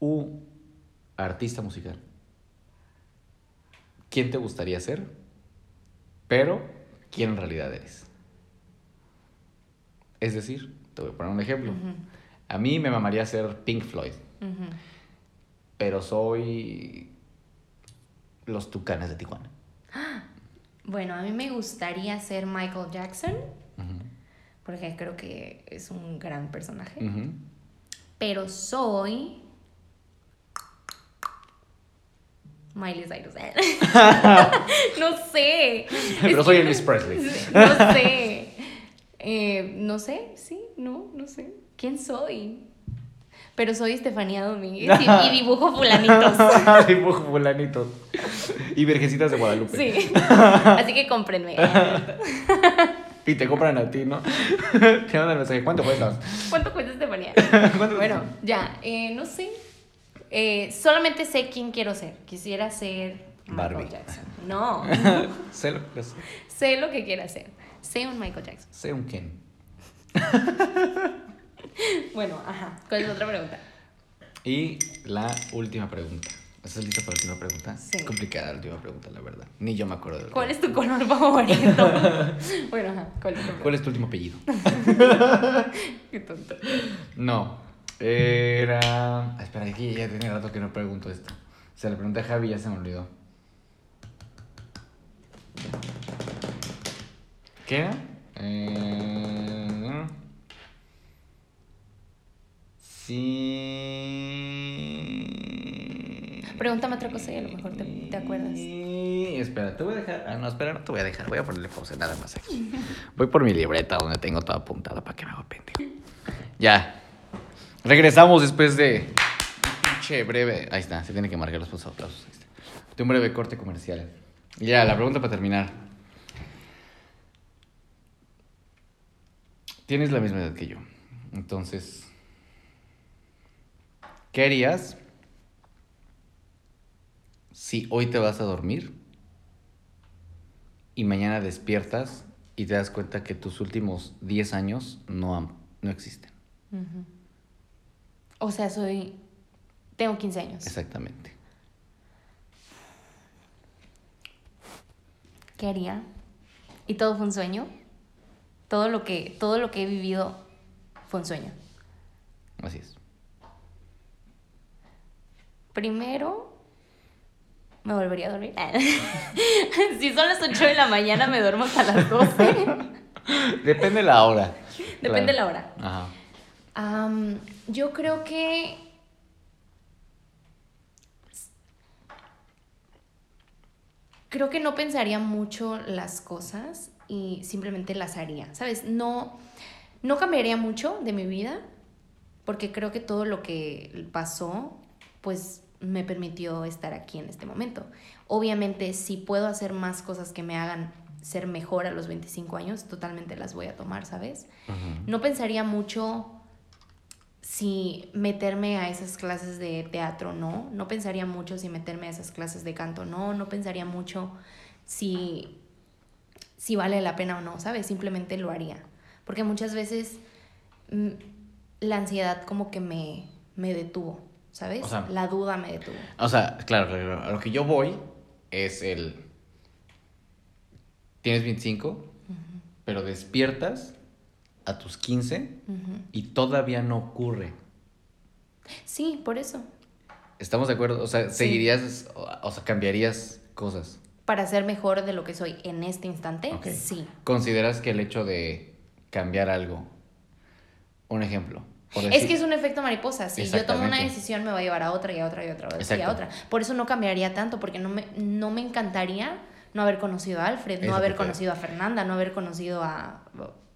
[SPEAKER 1] u artista musical, ¿quién te gustaría ser? Pero, ¿quién en realidad eres? Es decir, te voy a poner un ejemplo. A mí me mamaría ser Pink Floyd, pero soy los Tucanes de Tijuana. (gasps)
[SPEAKER 2] Bueno, a mí me gustaría ser Michael Jackson, porque creo que es un gran personaje. Pero soy. Miley Cyrus. (laughs) no sé.
[SPEAKER 1] Pero soy Elvis Presley. (laughs)
[SPEAKER 2] No sé. Eh, no sé, sí, no, no sé. ¿Quién soy? Pero soy Estefanía Domínguez y, (laughs) y dibujo fulanitos. (laughs)
[SPEAKER 1] Dibujo fulanitos. Y virgencitas de Guadalupe.
[SPEAKER 2] Sí. (laughs) Así que cómprenme.
[SPEAKER 1] Y te compran a ti, ¿no? Te mandan mensaje. ¿Cuánto cuestas?
[SPEAKER 2] ¿Cuánto cuesta Estefanía?
[SPEAKER 1] ¿Cuánto
[SPEAKER 2] Bueno, ya, eh, no sé. Eh, solamente sé quién quiero ser. Quisiera ser Michael. Jackson. No,
[SPEAKER 1] Sé lo que
[SPEAKER 2] sé lo que quiera ser. Sé un Michael Jackson.
[SPEAKER 1] Sé un Ken. (laughs)
[SPEAKER 2] Bueno, ajá. ¿Cuál es la otra pregunta?
[SPEAKER 1] Y la última pregunta. ¿Estás lista para la última pregunta?
[SPEAKER 2] Sí.
[SPEAKER 1] Es complicada la última pregunta, la verdad. Ni yo me acuerdo de
[SPEAKER 2] ¿Cuál es tu color favorito? (laughs) bueno, ajá. ¿Cuál es tu
[SPEAKER 1] ¿Cuál es tu último apellido? (laughs)
[SPEAKER 2] Qué tonto.
[SPEAKER 1] No. Era. Ah, espera, aquí ya tiene rato que no pregunto esto. Se le pregunté a Javi y ya se me olvidó. ¿Qué era? Eh... Sí.
[SPEAKER 2] Pregúntame otra cosa y a lo mejor te, te acuerdas.
[SPEAKER 1] Espera, te voy a dejar. Ah, no, espera, no te voy a dejar. Voy a ponerle pausa nada más aquí. Voy por mi libreta donde tengo todo apuntado para que me haga pendejo. Ya. Regresamos después de. Pinche breve. Ahí está, se tiene que marcar los aplausos. De un breve corte comercial. Y Ya, la pregunta para terminar. Tienes la misma edad que yo. Entonces. ¿Qué harías si hoy te vas a dormir y mañana despiertas y te das cuenta que tus últimos 10 años no, no existen?
[SPEAKER 2] O sea, soy. Tengo 15 años.
[SPEAKER 1] Exactamente.
[SPEAKER 2] ¿Qué haría? ¿Y todo fue un sueño? Todo lo que, todo lo que he vivido fue un sueño.
[SPEAKER 1] Así es.
[SPEAKER 2] Primero, me volvería a dormir. (laughs) si son las 8 de la mañana, me duermo hasta las 12. (laughs)
[SPEAKER 1] Depende la hora.
[SPEAKER 2] Depende
[SPEAKER 1] Claro.
[SPEAKER 2] la hora.
[SPEAKER 1] Ajá.
[SPEAKER 2] Yo creo que. Creo que no pensaría mucho las cosas y simplemente las haría. ¿Sabes? No, no cambiaría mucho de mi vida porque creo que todo lo que pasó, pues me permitió estar aquí en este momento. Obviamente, si puedo hacer más cosas que me hagan ser mejor a los 25 años, totalmente las voy a tomar, ¿sabes? No pensaría mucho si meterme a esas clases de teatro no, no pensaría mucho si meterme a esas clases de canto no, no pensaría mucho si, si vale la pena o no, ¿sabes? Simplemente lo haría. Porque muchas veces mm, la ansiedad como que me, me detuvo, ¿sabes?
[SPEAKER 1] O sea-
[SPEAKER 2] la duda me detuvo.
[SPEAKER 1] O sea, claro, claro, a lo que yo voy es el... Tienes 25, pero despiertas a tus 15
[SPEAKER 2] Ujú.
[SPEAKER 1] y todavía no ocurre.
[SPEAKER 2] Sí, por eso.
[SPEAKER 1] ¿Estamos de acuerdo? O sea, seguirías, o o sea, cambiarías cosas.
[SPEAKER 2] Para ser mejor de lo que soy en este instante, sí.
[SPEAKER 1] ¿Consideras que el hecho de cambiar algo, un ejemplo,
[SPEAKER 2] Es que es un efecto mariposa. Si yo tomo una decisión, me va a llevar a otra y a otra y a otra y a otra. Por eso no cambiaría tanto, porque no me, no me encantaría no haber conocido a Alfred, no haber conocido a Fernanda, no haber conocido a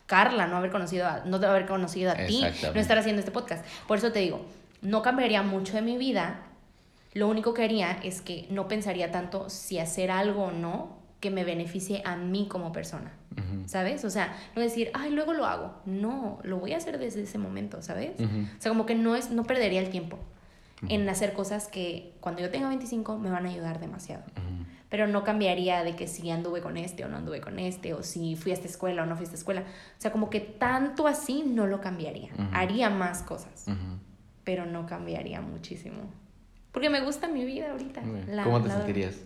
[SPEAKER 2] Carla, no haber conocido a, no haber conocido a ti, no estar haciendo este podcast. Por eso te digo, no cambiaría mucho de mi vida. Lo único que haría es que no pensaría tanto si hacer algo o no que me beneficie a mí como persona. ¿Sabes? O sea, no decir, ay, luego lo hago. No, lo voy a hacer desde ese momento, ¿sabes? O sea, como que no, es, no perdería el tiempo en hacer cosas que cuando yo tenga 25 me van a ayudar demasiado. Pero no cambiaría de que si anduve con este o no anduve con este, o si fui a esta escuela o no fui a esta escuela. O sea, como que tanto así no lo cambiaría. Haría más cosas, pero no cambiaría muchísimo. Porque me gusta mi vida ahorita. La-
[SPEAKER 1] ¿Cómo te
[SPEAKER 2] la
[SPEAKER 1] sentirías?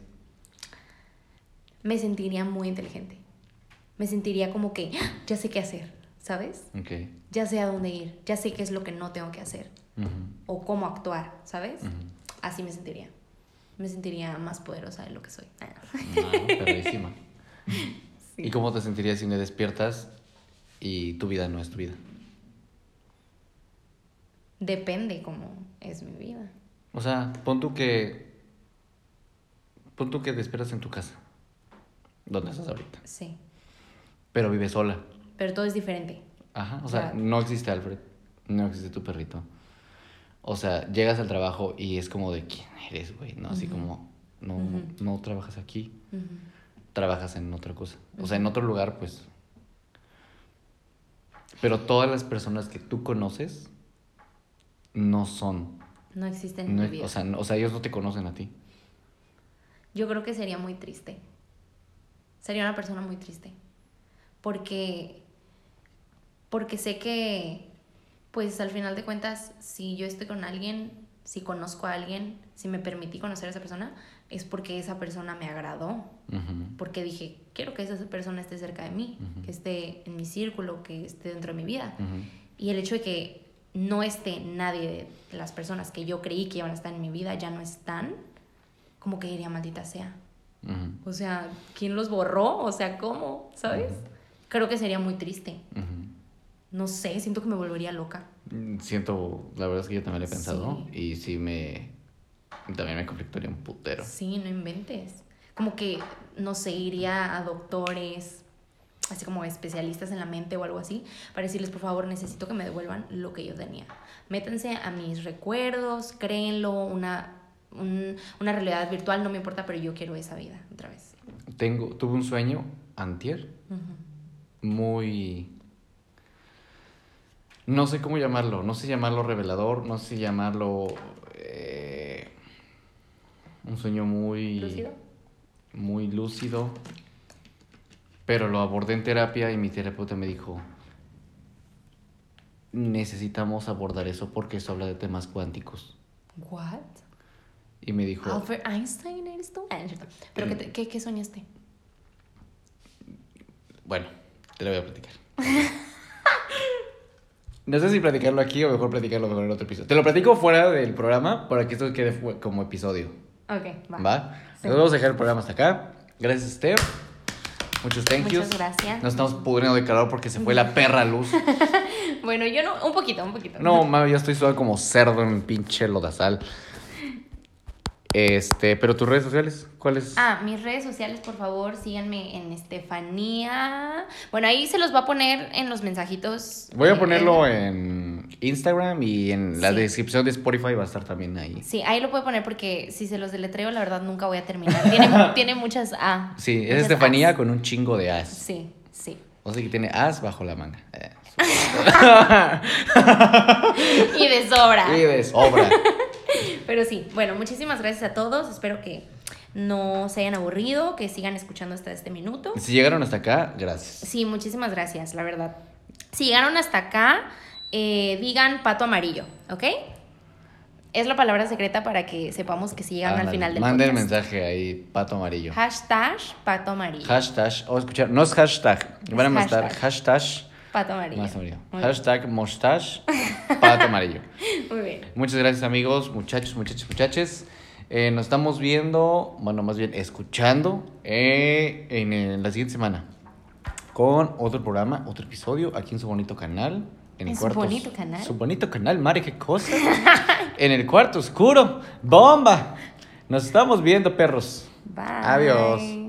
[SPEAKER 2] Me sentiría muy inteligente. Me sentiría como que ¡ah! ya sé qué hacer, ¿sabes?
[SPEAKER 1] Ok.
[SPEAKER 2] Ya sé a dónde ir, ya sé qué es lo que no tengo que hacer o cómo actuar, ¿sabes? Así me sentiría. Me sentiría más poderosa de lo que soy.
[SPEAKER 1] Ah, perrísima. (laughs) ¿Y cómo te sentirías si me despiertas y tu vida no es tu vida?
[SPEAKER 2] Depende cómo es mi vida.
[SPEAKER 1] O sea, pon tú que. Pon tú que despiertas en tu casa. ¿Dónde estás ahorita?
[SPEAKER 2] Sí.
[SPEAKER 1] Pero vives sola.
[SPEAKER 2] Pero todo es diferente.
[SPEAKER 1] Ajá. O sea, no existe Alfred. No existe tu perrito. O sea, llegas al trabajo y es como de quién eres, güey. No, así como. No, no trabajas aquí. Trabajas en otra cosa. O sea, en otro lugar, pues. Pero todas las personas que tú conoces no son.
[SPEAKER 2] No existen en
[SPEAKER 1] no-
[SPEAKER 2] vida.
[SPEAKER 1] o, sea, no- o sea, ellos no te conocen a ti.
[SPEAKER 2] Yo creo que sería muy triste. Sería una persona muy triste. Porque. Porque sé que. Pues al final de cuentas, si yo estoy con alguien, si conozco a alguien, si me permití conocer a esa persona, es porque esa persona me agradó. Porque dije, quiero que esa persona esté cerca de mí, que esté en mi círculo, que esté dentro de mi vida. Y el hecho de que no esté nadie de las personas que yo creí que iban a estar en mi vida ya no están, como que diría maldita sea. O sea, ¿quién los borró? O sea, ¿cómo? ¿Sabes? Creo que sería muy triste. No sé, siento que me volvería loca.
[SPEAKER 1] Mm, Siento, la verdad es que yo también lo he pensado y sí me, también me conflictaría un putero.
[SPEAKER 2] Sí, no inventes. Como que, no sé, iría a doctores, así como especialistas en la mente o algo así, para decirles, por favor, necesito que me devuelvan lo que yo tenía. Métanse a mis recuerdos, créenlo, una, un- una realidad virtual, no me importa, pero yo quiero esa vida otra vez.
[SPEAKER 1] Tengo, tuve un sueño antier muy... No sé cómo llamarlo, no sé llamarlo revelador, no sé llamarlo... eh, un sueño muy...
[SPEAKER 2] ¿Lúcido?
[SPEAKER 1] Muy lúcido. Pero lo abordé en terapia y mi terapeuta me dijo, necesitamos abordar eso porque eso habla de temas cuánticos.
[SPEAKER 2] ¿What?
[SPEAKER 1] Y me dijo,
[SPEAKER 2] ¿Albert Einstein eres tú? Ah. ¿Pero qué, te- qué, qué soñaste?
[SPEAKER 1] bueno, te lo voy a platicar. (laughs) No sé si platicarlo aquí o mejor platicarlo mejor en otro episodio. Te lo platico fuera del programa para que esto quede como episodio.
[SPEAKER 2] Ok, va.
[SPEAKER 1] ¿Va?
[SPEAKER 2] Sí.
[SPEAKER 1] Nos vamos a dejar el programa hasta acá. Gracias, Esther. Muchos thank yous.
[SPEAKER 2] Muchas gracias.
[SPEAKER 1] Nos estamos pudriendo de calor porque se fue la (laughs) perra luz.
[SPEAKER 2] Bueno, yo no, un poquito, un poquito.
[SPEAKER 1] No, mami, ya estoy suave como cerdo en pinche lodazal. Este, pero tus redes sociales, ¿cuáles?
[SPEAKER 2] Ah, mis redes sociales, por favor, síganme en Estefanía. Bueno, ahí se los va a poner en los mensajitos.
[SPEAKER 1] Voy a ponerlo en Instagram y en la
[SPEAKER 2] Sí.
[SPEAKER 1] descripción de Spotify va a estar también ahí.
[SPEAKER 2] Sí, ahí lo puedo poner porque si se los deletreo, la verdad nunca voy a terminar. Tiene, (laughs) tiene muchas A.
[SPEAKER 1] Sí, es
[SPEAKER 2] muchas
[SPEAKER 1] Estefanía
[SPEAKER 2] As.
[SPEAKER 1] con un chingo de as.
[SPEAKER 2] Sí, sí.
[SPEAKER 1] O sea que tiene as bajo la manga. Eh, (laughs)
[SPEAKER 2] Y de sobra. (laughs)
[SPEAKER 1] Y de sobra.
[SPEAKER 2] Pero sí, bueno, muchísimas gracias a todos. Espero que no se hayan aburrido, que sigan escuchando hasta este minuto.
[SPEAKER 1] Si llegaron hasta acá, gracias.
[SPEAKER 2] Sí, muchísimas gracias, la verdad. Si llegaron hasta acá, eh, digan pato amarillo, ¿ok? Es la palabra secreta para que sepamos que si llegan al final del
[SPEAKER 1] Manden
[SPEAKER 2] podcast.
[SPEAKER 1] mensaje ahí, pato amarillo.
[SPEAKER 2] Hashtag pato amarillo.
[SPEAKER 1] Hashtag, o escuchar, no es hashtag, van a mandar
[SPEAKER 2] hashtag. Pato amarillo.
[SPEAKER 1] más amarillo. Hashtag mustache, pato amarillo. (laughs)
[SPEAKER 2] Muy bien.
[SPEAKER 1] Muchas gracias amigos, muchachos, muchachos, muchaches. Eh, nos estamos viendo, bueno, más bien escuchando eh, en, en la siguiente semana con otro programa, otro episodio aquí en su bonito canal. En,
[SPEAKER 2] En
[SPEAKER 1] el
[SPEAKER 2] su
[SPEAKER 1] cuarto
[SPEAKER 2] bonito
[SPEAKER 1] os-
[SPEAKER 2] canal.
[SPEAKER 1] Su bonito canal, Mare, qué cosa. (laughs) en el cuarto oscuro. ¡Bomba! Nos estamos viendo, perros.
[SPEAKER 2] Bye.
[SPEAKER 1] Adiós.